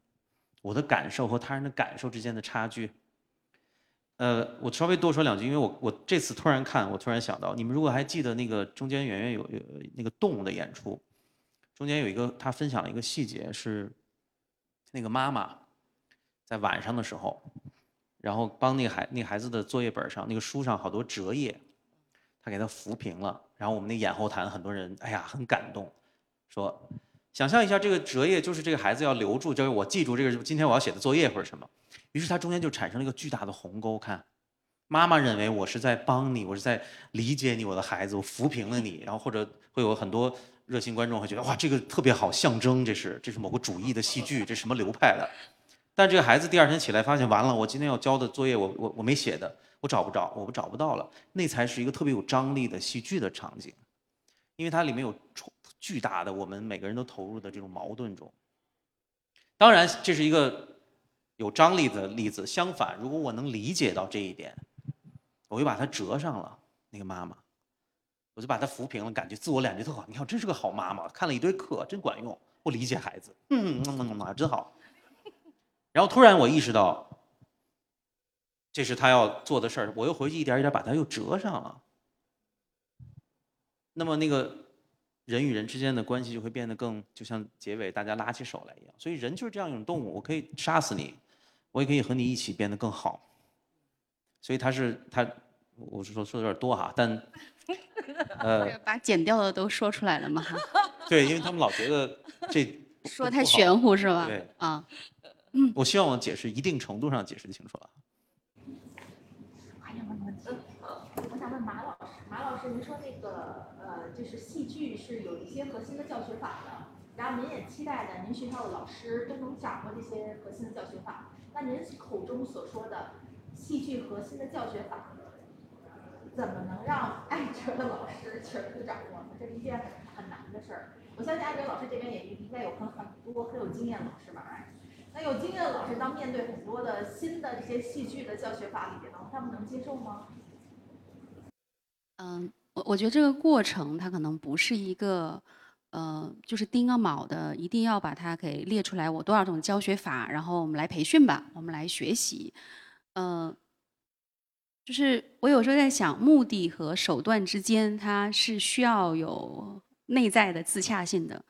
我的感受和他人的感受之间的差距。呃，我稍微多说两句，因为我我这次突然看，我突然想到，你们如果还记得那个中间圆圆有有那个动物的演出，中间有一个他分享了一个细节是，那个妈妈在晚上的时候，然后帮那个孩那孩子的作业本上那个书上好多折页，他给他扶平了，然后我们那演后谈很多人哎呀很感动，说想象一下这个折页就是这个孩子要留住，就是我记住这个今天我要写的作业或者什么。于是他中间就产生了一个巨大的鸿沟。看，妈妈认为我是在帮你，我是在理解你，我的孩子，我扶平了你。然后或者会有很多热心观众会觉得哇，这个特别好，象征这是这是某个主义的戏剧，这什么流派的？但这个孩子第二天起来发现，完了，我今天要交的作业，我我我没写的，我找不着，我找不到了。那才是一个特别有张力的戏剧的场景，因为它里面有巨大的我们每个人都投入的这种矛盾中。当然，这是一个。有张力的例子，相反，如果我能理解到这一点，我就把它折上了。那个妈妈，我就把它扶平了，感觉自我感觉特好。你看，真是个好妈妈，看了一堆课，真管用。我理解孩子，嗯嗯嗯嗯，真好。然后突然我意识到，这是他要做的事儿，我又回去一点一点把它又折上了。那么那个。人与人之间的关系就会变得更，就像结尾大家拉起手来一样。所以人就是这样一种动物，我可以杀死你，我也可以和你一起变得更好。所以他是他，我是说说的有点多哈，但呃，把剪掉的都说出来了嘛？对，因为他们老觉得这说太玄乎是吧？对啊，嗯，我希望我解释一定程度上解释清楚了。还有问问题？我想问马老师，马老师，您说那个呃。就是戏剧是有一些核心的教学法的，然后您也期待的，您学校的老师都能掌握这些核心的教学法。那您口中所说的戏剧核心的教学法，怎么能让艾哲的老师全部掌握呢？这是一件很难的事儿。我相信艾哲老师这边也应该有很很多很有经验的老师吧？那有经验的老师当面对很多的新的这些戏剧的教学法里边呢，他们能接受吗？嗯。我我觉得这个过程它可能不是一个，呃，就是钉个卯的，一定要把它给列出来。我多少种教学法，然后我们来培训吧，我们来学习。嗯，就是我有时候在想，目的和手段之间，它是需要有内在的自洽性的。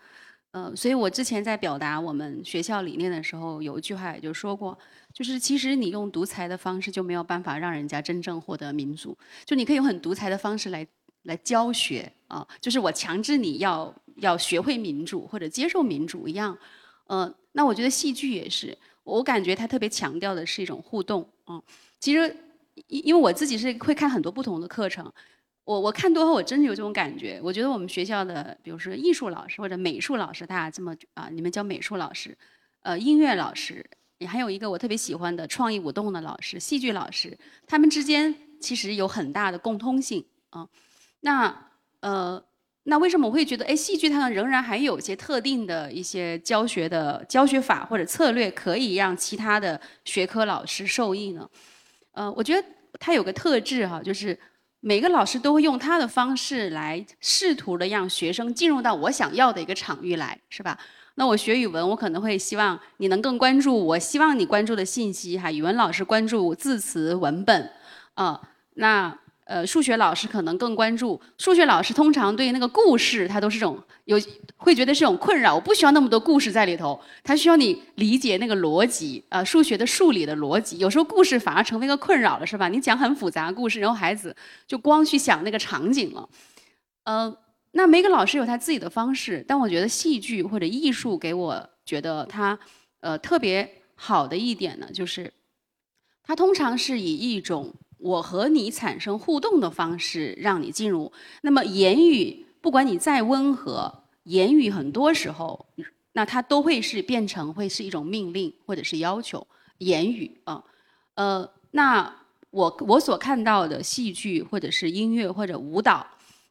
呃，所以我之前在表达我们学校理念的时候，有一句话也就说过，就是其实你用独裁的方式就没有办法让人家真正获得民主。就你可以用很独裁的方式来。来教学啊，就是我强制你要要学会民主或者接受民主一样，呃，那我觉得戏剧也是，我感觉它特别强调的是一种互动啊。其实，因因为我自己是会看很多不同的课程，我我看多后，我真的有这种感觉。我觉得我们学校的，比如说艺术老师或者美术老师，大家这么啊，你们教美术老师，呃，音乐老师，也还有一个我特别喜欢的创意舞动的老师，戏剧老师，他们之间其实有很大的共通性啊。那呃。那为什么我会觉得，哎，戏剧它仍然还有一些特定的一些教学的教学法或者策略，可以让其他的学科老师受益呢？呃，我觉得它有个特质哈，就是每个老师都会用他的方式来试图的让学生进入到我想要的一个场域来，是吧？那我学语文，我可能会希望你能更关注我希望你关注的信息哈，语文老师关注字词文本，啊，那。呃，数学老师可能更关注。数学老师通常对那个故事，他都是这种有会觉得是种困扰。我不需要那么多故事在里头，他需要你理解那个逻辑啊，数学的数理的逻辑。有时候故事反而成为一个困扰了，是吧？你讲很复杂故事，然后孩子就光去想那个场景了。呃，那每个老师有他自己的方式，但我觉得戏剧或者艺术给我觉得它呃特别好的一点呢，就是它通常是以一种。我和你产生互动的方式，让你进入。那么言语，不管你再温和，言语很多时候，那它都会是变成会是一种命令或者是要求。言语啊，呃，那我我所看到的戏剧或者是音乐或者舞蹈，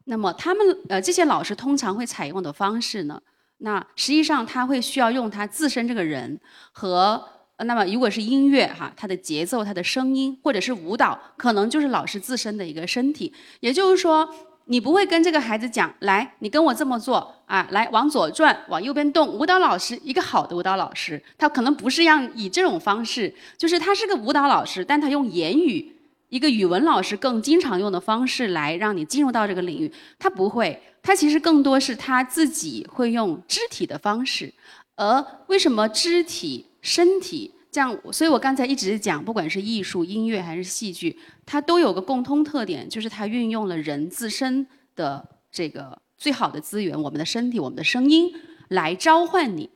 那么他们呃这些老师通常会采用的方式呢，那实际上他会需要用他自身这个人和。那么，如果是音乐哈，它的节奏、它的声音，或者是舞蹈，可能就是老师自身的一个身体。也就是说，你不会跟这个孩子讲，来，你跟我这么做啊，来往左转，往右边动。舞蹈老师，一个好的舞蹈老师，他可能不是让以这种方式，就是他是个舞蹈老师，但他用言语，一个语文老师更经常用的方式来让你进入到这个领域。他不会，他其实更多是他自己会用肢体的方式。而为什么肢体？身体这样，所以我刚才一直讲，不管是艺术、音乐还是戏剧，它都有个共通特点，就是它运用了人自身的这个最好的资源——我们的身体、我们的声音，来召唤你。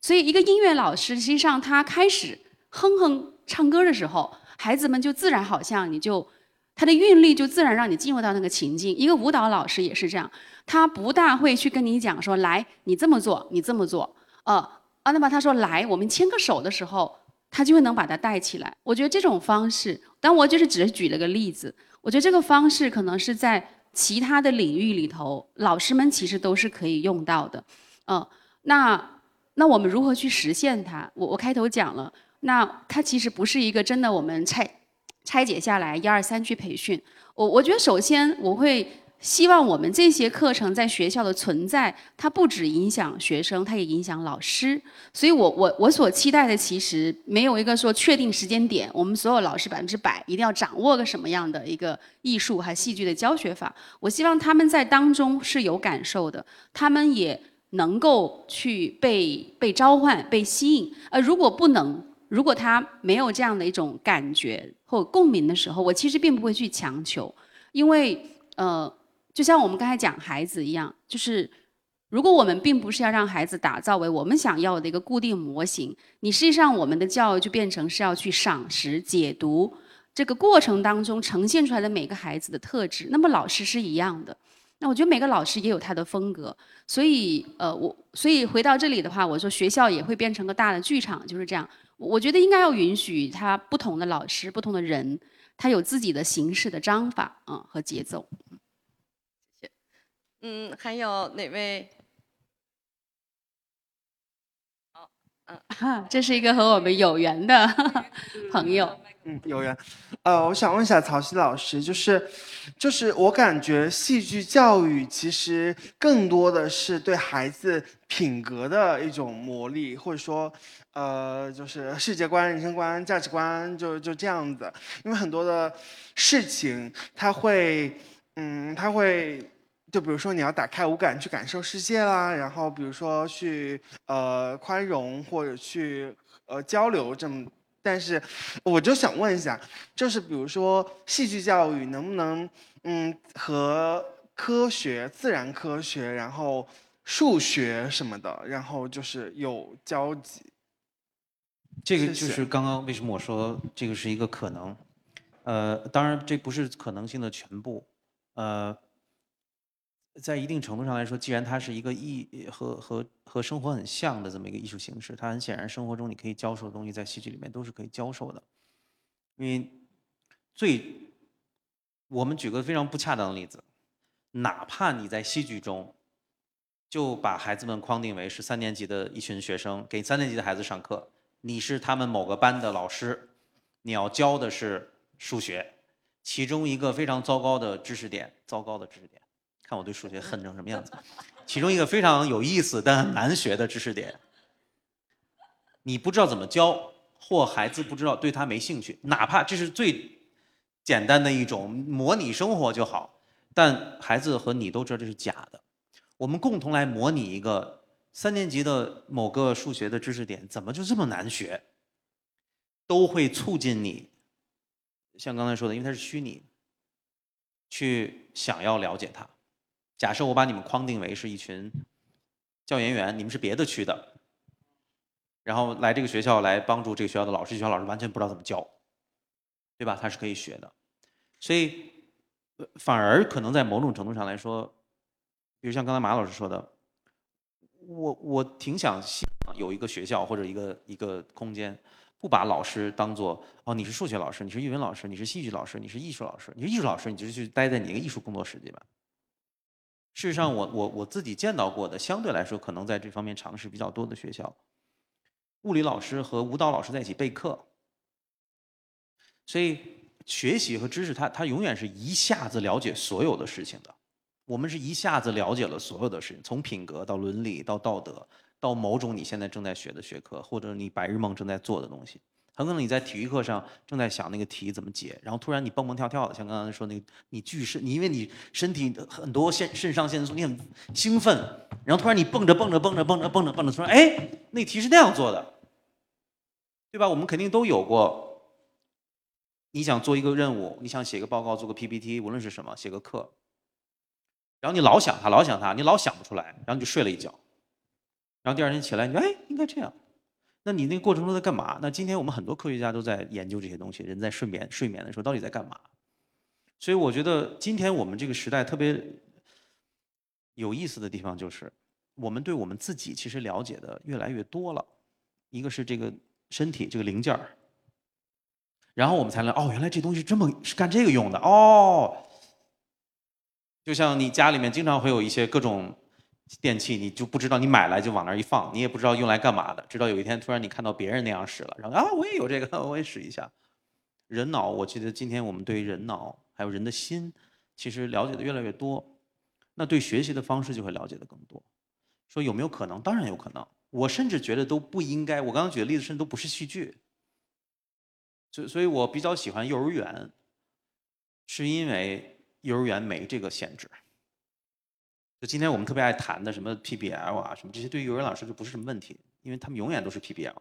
所以，一个音乐老师实际上他开始哼哼唱歌的时候，孩子们就自然好像你就他的韵律就自然让你进入到那个情境。一个舞蹈老师也是这样，他不大会去跟你讲说：“来，你这么做，你这么做。”呃。啊，那么他说来，我们牵个手的时候，他就会能把它带起来。我觉得这种方式，但我就是只是举了个例子。我觉得这个方式可能是在其他的领域里头，老师们其实都是可以用到的。嗯，那那我们如何去实现它？我我开头讲了，那它其实不是一个真的我们拆拆解下来一二三去培训。我我觉得首先我会。希望我们这些课程在学校的存在，它不只影响学生，它也影响老师。所以，我我我所期待的，其实没有一个说确定时间点，我们所有老师百分之百一定要掌握个什么样的一个艺术和戏剧的教学法。我希望他们在当中是有感受的，他们也能够去被被召唤、被吸引。呃，如果不能，如果他没有这样的一种感觉或共鸣的时候，我其实并不会去强求，因为呃。就像我们刚才讲孩子一样，就是如果我们并不是要让孩子打造为我们想要的一个固定模型，你实际上我们的教育就变成是要去赏识、解读这个过程当中呈现出来的每个孩子的特质。那么老师是一样的，那我觉得每个老师也有他的风格，所以呃，我所以回到这里的话，我说学校也会变成个大的剧场，就是这样。我觉得应该要允许他不同的老师、不同的人，他有自己的形式的章法啊和节奏。嗯，还有哪位？好，嗯，这是一个和我们有缘的朋友。嗯，有缘。呃，我想问一下曹曦老师，就是，就是我感觉戏剧教育其实更多的是对孩子品格的一种磨砺，或者说，呃，就是世界观、人生观、价值观，就就这样子。因为很多的事情，他会，嗯，他会。就比如说你要打开五感去感受世界啦，然后比如说去呃宽容或者去呃交流这么，但是我就想问一下，就是比如说戏剧教育能不能嗯和科学、自然科学，然后数学什么的，然后就是有交集？这个就是刚刚为什么我说这个是一个可能，呃，当然这不是可能性的全部，呃，在一定程度上来说，既然它是一个艺和和和生活很像的这么一个艺术形式，它很显然生活中你可以教授的东西在戏剧里面都是可以教授的，因为最我们举个非常不恰当的例子，哪怕你在戏剧中就把孩子们框定为是三年级的一群学生，给三年级的孩子上课。你是他们某个班的老师，你要教的是数学，其中一个非常糟糕的知识点，糟糕的知识点，看我对数学恨成什么样子。其中一个非常有意思但很难学的知识点，你不知道怎么教，或孩子不知道对他没兴趣，哪怕这是最简单的一种模拟生活就好，但孩子和你都知道这是假的。我们共同来模拟一个。三年级的某个数学的知识点怎么就这么难学？都会促进你，像刚才说的，因为它是虚拟，去想要了解它。假设我把你们框定为是一群教研员，你们是别的区的，然后来这个学校来帮助这个学校的老师，学校老师完全不知道怎么教，对吧？他是可以学的，所以反而可能在某种程度上来说，比如像刚才马老师说的。我我挺想希望有一个学校或者一个一个空间，不把老师当做哦，你是数学老师，你是语文老师，你是戏剧老师，你是艺术老师，你是艺术老师，你就去待在你一个艺术工作室里吧。事实上，我我我自己见到过的，相对来说可能在这方面尝试比较多的学校，物理老师和舞蹈老师在一起备课，所以学习和知识，他他永远是一下子了解所有的事情的。我们是一下子了解了所有的事情，从品格到伦理到道德，到某种你现在正在学的学科，或者你白日梦正在做的东西。很可能你在体育课上正在想那个题怎么解，然后突然你蹦蹦跳跳的，像刚才说那个你巨肾，你因为你身体很多肾肾上腺素，你很兴奋，然后突然你蹦着蹦着蹦着蹦着蹦着蹦着，突然哎，那题是那样做的，对吧？我们肯定都有过，你想做一个任务，你想写个报告，做个 PPT，无论是什么，写个课。然后你老想他，老想他，你老想不出来，然后你就睡了一觉。然后第二天起来，你说：“哎，应该这样。”那你那个过程中在干嘛？那今天我们很多科学家都在研究这些东西。人在睡眠睡眠的时候到底在干嘛？所以我觉得今天我们这个时代特别有意思的地方就是，我们对我们自己其实了解的越来越多了。一个是这个身体这个零件儿，然后我们才能哦，原来这东西这么是干这个用的哦。就像你家里面经常会有一些各种电器，你就不知道你买来就往那儿一放，你也不知道用来干嘛的。直到有一天突然你看到别人那样使了，然后啊我也有这个，我也使一下。人脑，我记得今天我们对于人脑还有人的心，其实了解的越来越多，那对学习的方式就会了解的更多。说有没有可能？当然有可能。我甚至觉得都不应该。我刚刚举的例子甚至都不是戏剧。所所以，我比较喜欢幼儿园，是因为。幼儿园没这个限制，就今天我们特别爱谈的什么 PBL 啊，什么这些，对于幼儿园老师就不是什么问题，因为他们永远都是 PBL。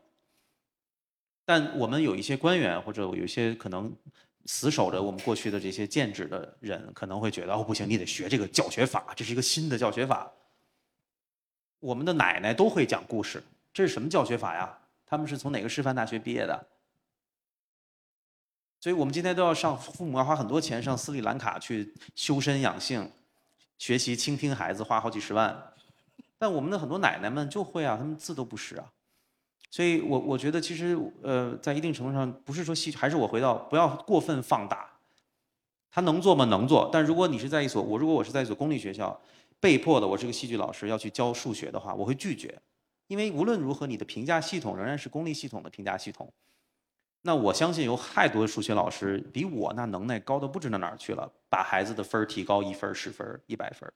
但我们有一些官员或者有一些可能死守着我们过去的这些建制的人，可能会觉得哦不行，你得学这个教学法，这是一个新的教学法。我们的奶奶都会讲故事，这是什么教学法呀？他们是从哪个师范大学毕业的？所以我们今天都要上，父母要花很多钱上斯里兰卡去修身养性，学习倾听孩子，花好几十万。但我们的很多奶奶们就会啊，他们字都不识啊。所以我我觉得其实呃，在一定程度上，不是说戏，还是我回到不要过分放大。他能做吗？能做。但如果你是在一所我如果我是在一所公立学校，被迫的我是个戏剧老师要去教数学的话，我会拒绝，因为无论如何你的评价系统仍然是公立系统的评价系统。那我相信有太多数学老师比我那能耐高的不知道哪儿去了，把孩子的分儿提高一分、十分、一百分。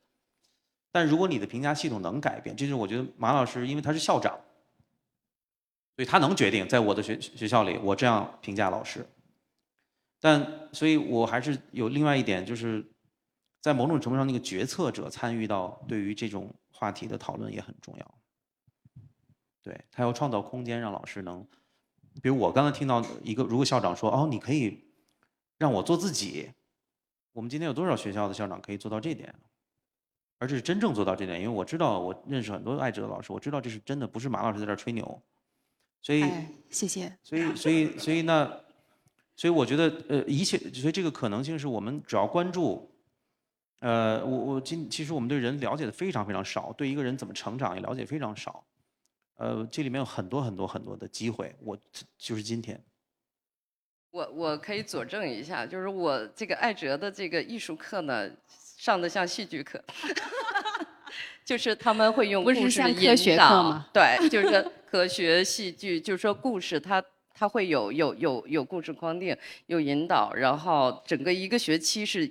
但如果你的评价系统能改变，这就是我觉得马老师，因为他是校长，所以他能决定在我的学学校里我这样评价老师。但所以，我还是有另外一点，就是在某种程度上，那个决策者参与到对于这种话题的讨论也很重要。对他要创造空间，让老师能。比如我刚才听到一个，如果校长说哦，你可以让我做自己，我们今天有多少学校的校长可以做到这点？而且是真正做到这点，因为我知道我认识很多爱哲的老师，我知道这是真的，不是马老师在这吹牛。所以谢谢。所以，所以，所以那，所以我觉得，呃，一切，所以这个可能性是我们只要关注。呃，我我今其实我们对人了解的非常非常少，对一个人怎么成长也了解非常少。呃，这里面有很多很多很多的机会，我就是今天。我我可以佐证一下，就是我这个艾哲的这个艺术课呢，上的像戏剧课，就是他们会用故事引导，对，就是科学戏剧，就是说故事它它会有有有有故事框定，有引导，然后整个一个学期是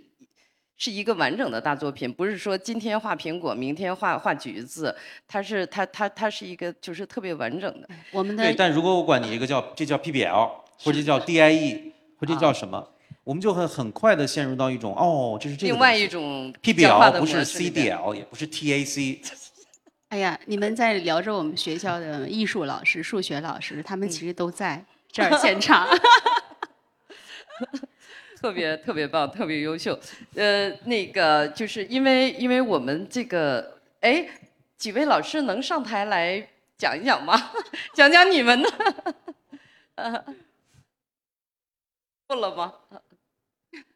是一个完整的大作品，不是说今天画苹果，明天画画橘子，它是它它它是一个就是特别完整的。我们的对，但如果我管你一个叫这叫 PBL。或者叫 DIE，或者叫什么，我们就会很快的陷入到一种哦，这是这另外一种 PBL，不是 CDL，也不是 TAC。哎呀，你们在聊着我们学校的艺术老师、数学老师，他们其实都在这儿现场，特别特别棒，特别优秀。呃，那个就是因为因为我们这个，哎，几位老师能上台来讲一讲吗？讲讲你们的。过了吗？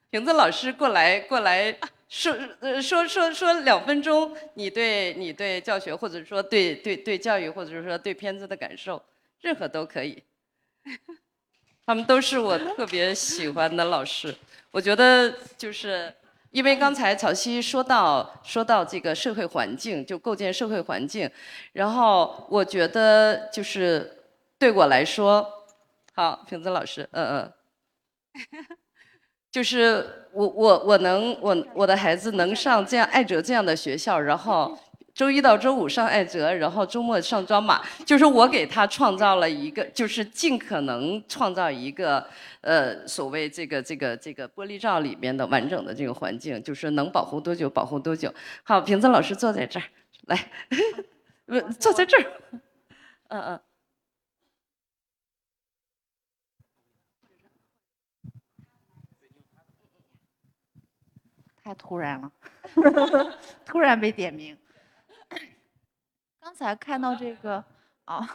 瓶子老师过来，过来说，说说说两分钟，你对你对教学，或者说对对对教育，或者说对片子的感受，任何都可以。他们都是我特别喜欢的老师。我觉得就是因为刚才曹曦说到说到这个社会环境，就构建社会环境，然后我觉得就是对我来说，好，瓶子老师，嗯嗯。就是我我我能我我的孩子能上这样爱哲这样的学校，然后周一到周五上艾哲，然后周末上庄马，就是我给他创造了一个，就是尽可能创造一个呃所谓这个这个这个玻璃罩里面的完整的这个环境，就是能保护多久保护多久。好，瓶子老师坐在这儿，来，坐在这儿，嗯嗯。太突然了，突然被点名。刚才看到这个，哦，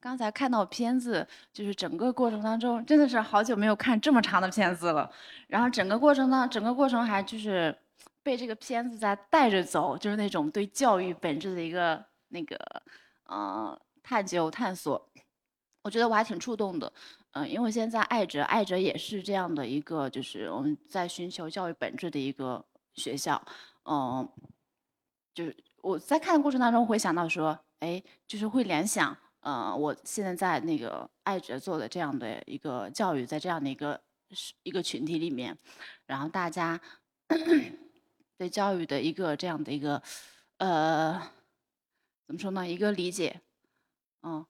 刚才看到片子，就是整个过程当中，真的是好久没有看这么长的片子了。然后整个过程呢，整个过程还就是被这个片子在带着走，就是那种对教育本质的一个那个，呃，探究探索。我觉得我还挺触动的。嗯，因为现在爱哲，爱哲也是这样的一个，就是我们在寻求教育本质的一个学校。嗯，就是我在看的过程当中会想到说，哎，就是会联想，呃，我现在在那个爱哲做的这样的一个教育，在这样的一个一个群体里面，然后大家 对教育的一个这样的一个，呃，怎么说呢？一个理解，嗯。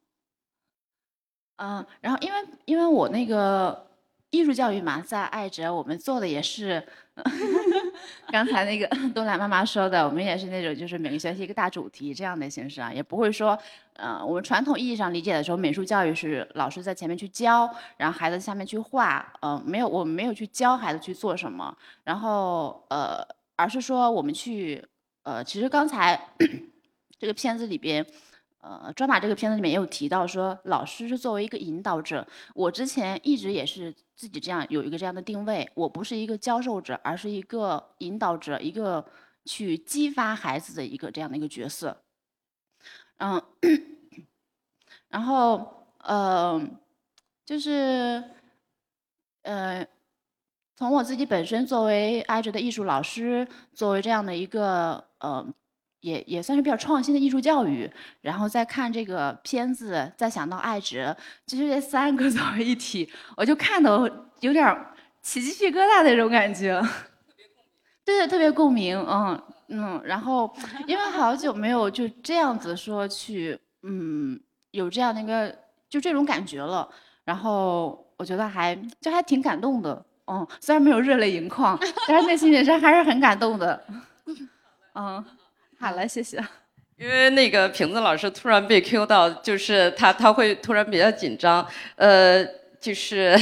嗯，然后因为因为我那个艺术教育嘛，在爱哲我们做的也是，刚才那个东兰妈妈说的，我们也是那种就是每个学期一个大主题这样的形式啊，也不会说，呃，我们传统意义上理解的时候，美术教育是老师在前面去教，然后孩子下面去画，呃，没有，我们没有去教孩子去做什么，然后呃，而是说我们去，呃，其实刚才 这个片子里边。呃，抓马这个片子里面也有提到说，老师是作为一个引导者。我之前一直也是自己这样有一个这样的定位，我不是一个教授者，而是一个引导者，一个去激发孩子的一个这样的一个角色。嗯，然后呃，就是呃，从我自己本身作为爱哲的艺术老师，作为这样的一个呃。也也算是比较创新的艺术教育，然后再看这个片子，再想到爱哲，其实这三个 走为一体，我就看到有点起鸡皮疙瘩那种感觉，对 对，特别共鸣，嗯嗯，然后因为好久没有就这样子说去，嗯，有这样的一个就这种感觉了，然后我觉得还就还挺感动的，嗯，虽然没有热泪盈眶，但是内心也是还是很感动的，嗯。好了，谢谢。因为那个瓶子老师突然被 Q 到，就是他他会突然比较紧张，呃，就是，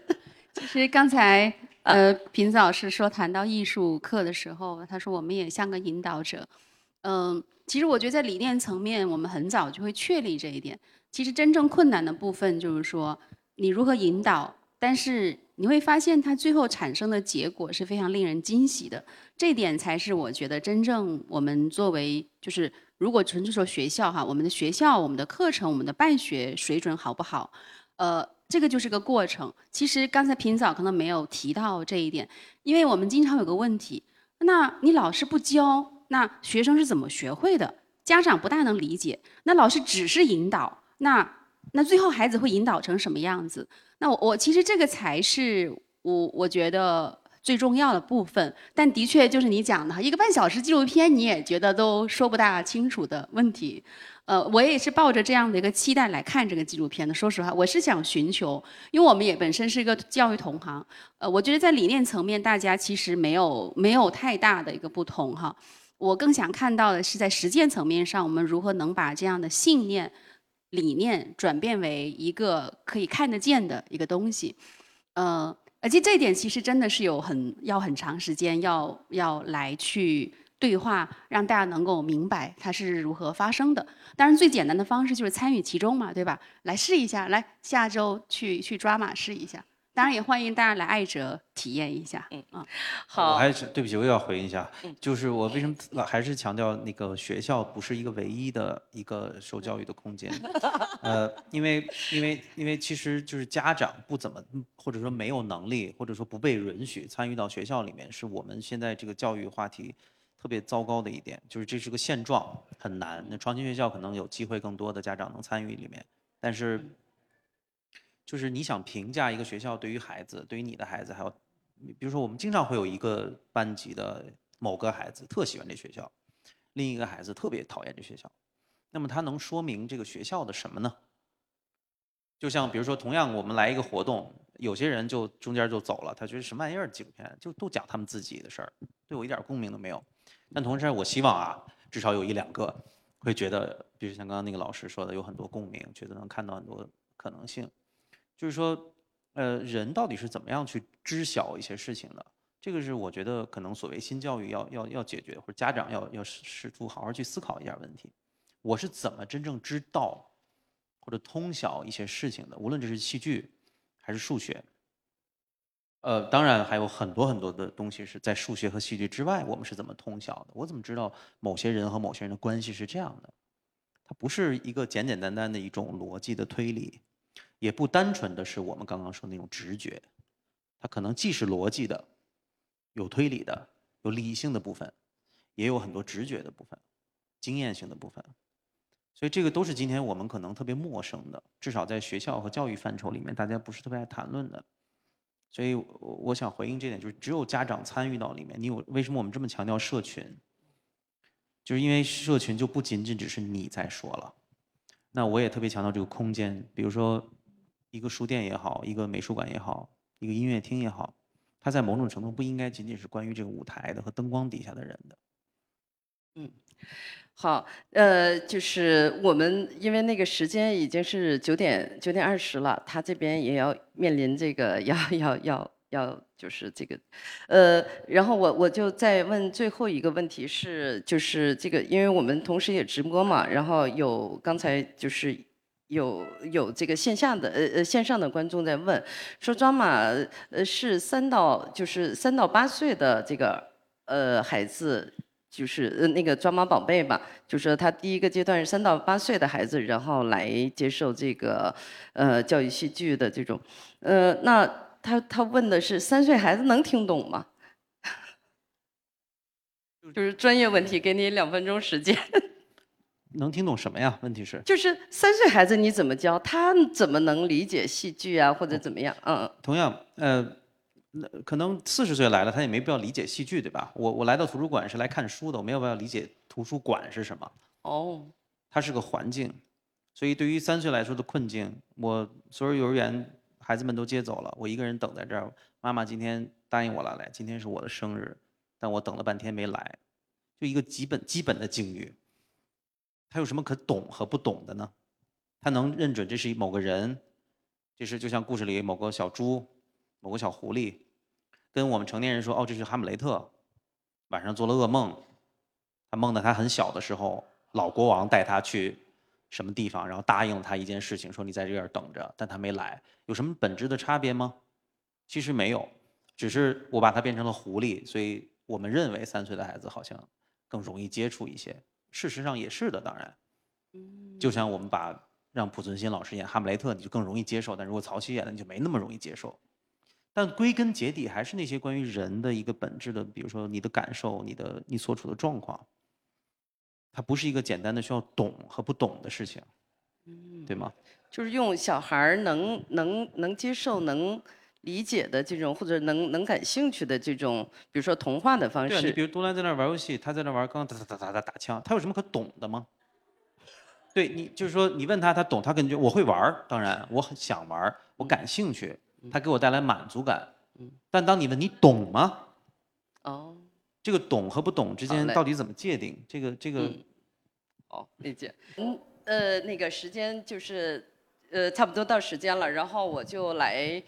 其实刚才呃瓶子老师说谈到艺术课的时候，他说我们也像个引导者，嗯，其实我觉得在理念层面，我们很早就会确立这一点。其实真正困难的部分就是说，你如何引导，但是你会发现它最后产生的结果是非常令人惊喜的。这点才是我觉得真正我们作为就是如果纯粹说学校哈，我们的学校、我们的课程、我们的办学水准好不好？呃，这个就是个过程。其实刚才平早可能没有提到这一点，因为我们经常有个问题，那你老师不教？那学生是怎么学会的？家长不大能理解。那老师只是引导，那那最后孩子会引导成什么样子？那我我其实这个才是我我觉得最重要的部分。但的确就是你讲的哈，一个半小时纪录片你也觉得都说不大清楚的问题。呃，我也是抱着这样的一个期待来看这个纪录片的。说实话，我是想寻求，因为我们也本身是一个教育同行。呃，我觉得在理念层面，大家其实没有没有太大的一个不同哈。我更想看到的是，在实践层面上，我们如何能把这样的信念、理念转变为一个可以看得见的一个东西。呃，而且这一点其实真的是有很要很长时间要要来去对话，让大家能够明白它是如何发生的。当然，最简单的方式就是参与其中嘛，对吧？来试一下，来下周去去抓马试一下。当然也欢迎大家来爱哲体验一下。嗯嗯，好。我还是对不起，我又要回应一下。就是我为什么还是强调那个学校不是一个唯一的一个受教育的空间？呃，因为因为因为其实就是家长不怎么或者说没有能力或者说不被允许参与到学校里面，是我们现在这个教育话题特别糟糕的一点。就是这是个现状，很难。那创新学校可能有机会更多的家长能参与里面，但是。就是你想评价一个学校对于孩子，对于你的孩子，还有，比如说我们经常会有一个班级的某个孩子特喜欢这学校，另一个孩子特别讨厌这学校，那么他能说明这个学校的什么呢？就像比如说，同样我们来一个活动，有些人就中间就走了，他觉得什么玩意儿纪录片，就都讲他们自己的事儿，对我一点共鸣都没有。但同时，我希望啊，至少有一两个会觉得，比如像刚刚那个老师说的，有很多共鸣，觉得能看到很多可能性。就是说，呃，人到底是怎么样去知晓一些事情的？这个是我觉得可能所谓新教育要要要解决，或者家长要要试图好好去思考一下问题。我是怎么真正知道或者通晓一些事情的？无论这是戏剧还是数学，呃，当然还有很多很多的东西是在数学和戏剧之外，我们是怎么通晓的？我怎么知道某些人和某些人的关系是这样的？它不是一个简简单单的一种逻辑的推理。也不单纯的是我们刚刚说那种直觉，它可能既是逻辑的，有推理的，有理性的部分，也有很多直觉的部分，经验性的部分。所以这个都是今天我们可能特别陌生的，至少在学校和教育范畴里面，大家不是特别爱谈论的。所以我想回应这点，就是只有家长参与到里面，你有为什么我们这么强调社群？就是因为社群就不仅仅只是你在说了，那我也特别强调这个空间，比如说。一个书店也好，一个美术馆也好，一个音乐厅也好，它在某种程度不应该仅仅是关于这个舞台的和灯光底下的人的。嗯，好，呃，就是我们因为那个时间已经是九点九点二十了，他这边也要面临这个 要要要要就是这个，呃，然后我我就再问最后一个问题是，就是这个，因为我们同时也直播嘛，然后有刚才就是。有有这个线下的呃呃线上的观众在问，说抓马呃是三到就是三到八岁的这个呃孩子，就是呃那个抓马宝贝吧，就是他第一个阶段是三到八岁的孩子，然后来接受这个呃教育戏剧的这种，呃那他他问的是三岁孩子能听懂吗？就是专业问题，给你两分钟时间。能听懂什么呀？问题是，就是三岁孩子你怎么教他怎么能理解戏剧啊，或者怎么样？嗯，同样，呃，那可能四十岁来了，他也没必要理解戏剧，对吧？我我来到图书馆是来看书的，我没有办法理解图书馆是什么。哦，它是个环境，所以对于三岁来说的困境，我所有幼儿园孩子们都接走了，我一个人等在这儿。妈妈今天答应我了来，今天是我的生日，但我等了半天没来，就一个基本基本的境遇。他有什么可懂和不懂的呢？他能认准这是某个人，这是就像故事里某个小猪、某个小狐狸，跟我们成年人说：“哦，这是哈姆雷特，晚上做了噩梦，他梦到他很小的时候老国王带他去什么地方，然后答应了他一件事情，说你在这儿等着，但他没来，有什么本质的差别吗？其实没有，只是我把他变成了狐狸，所以我们认为三岁的孩子好像更容易接触一些。事实上也是的，当然，就像我们把让濮存昕老师演哈姆雷特，你就更容易接受；但如果曹曦演的，你就没那么容易接受。但归根结底还是那些关于人的一个本质的，比如说你的感受、你的你所处的状况，它不是一个简单的需要懂和不懂的事情，对吗？就是用小孩儿能能能接受、能理解的这种，或者能能感兴趣的这种，比如说童话的方对啊，你比。如杜兰在那儿玩游戏，他在那儿玩刚刚哒哒哒哒哒打枪，他有什么可懂的吗？对你就是说，你问他，他懂，他感觉我会玩儿，当然我很想玩儿，我感兴趣，他给我带来满足感。但当你问你懂吗？哦，这个懂和不懂之间到底怎么界定？这个这个嗯哦，理解。嗯，呃，那个时间就是，呃，差不多到时间了，然后我就来，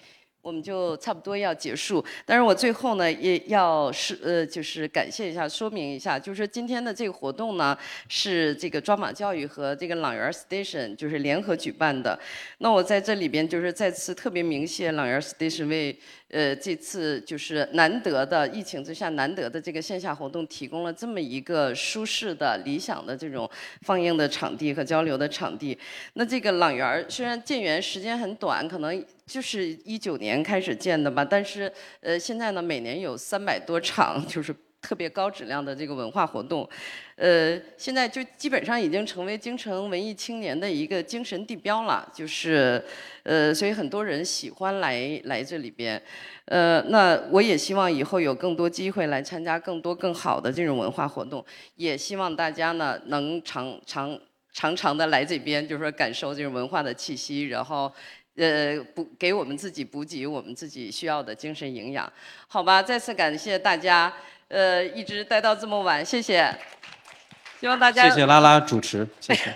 我们就差不多要结束。但是我最后呢，也要是呃，就是感谢一下，说明一下，就是今天的这个活动呢，是这个抓马教育和这个朗园 Station 就是联合举办的。那我在这里边就是再次特别鸣谢朗园 Station 为呃这次就是难得的疫情之下难得的这个线下活动提供了这么一个舒适的、理想的这种放映的场地和交流的场地。那这个朗园虽然建园时间很短，可能就是一九年开始建的吧，但是呃现在呢每年有三百多场，就是特别高质量的这个文化活动，呃，现在就基本上已经成为京城文艺青年的一个精神地标了，就是，呃，所以很多人喜欢来来这里边，呃，那我也希望以后有更多机会来参加更多更好的这种文化活动，也希望大家呢能常常常常的来这边，就是说感受这种文化的气息，然后。呃，补给我们自己补给我们自己需要的精神营养，好吧？再次感谢大家，呃，一直待到这么晚，谢谢。希望大家谢谢拉拉主持，谢谢。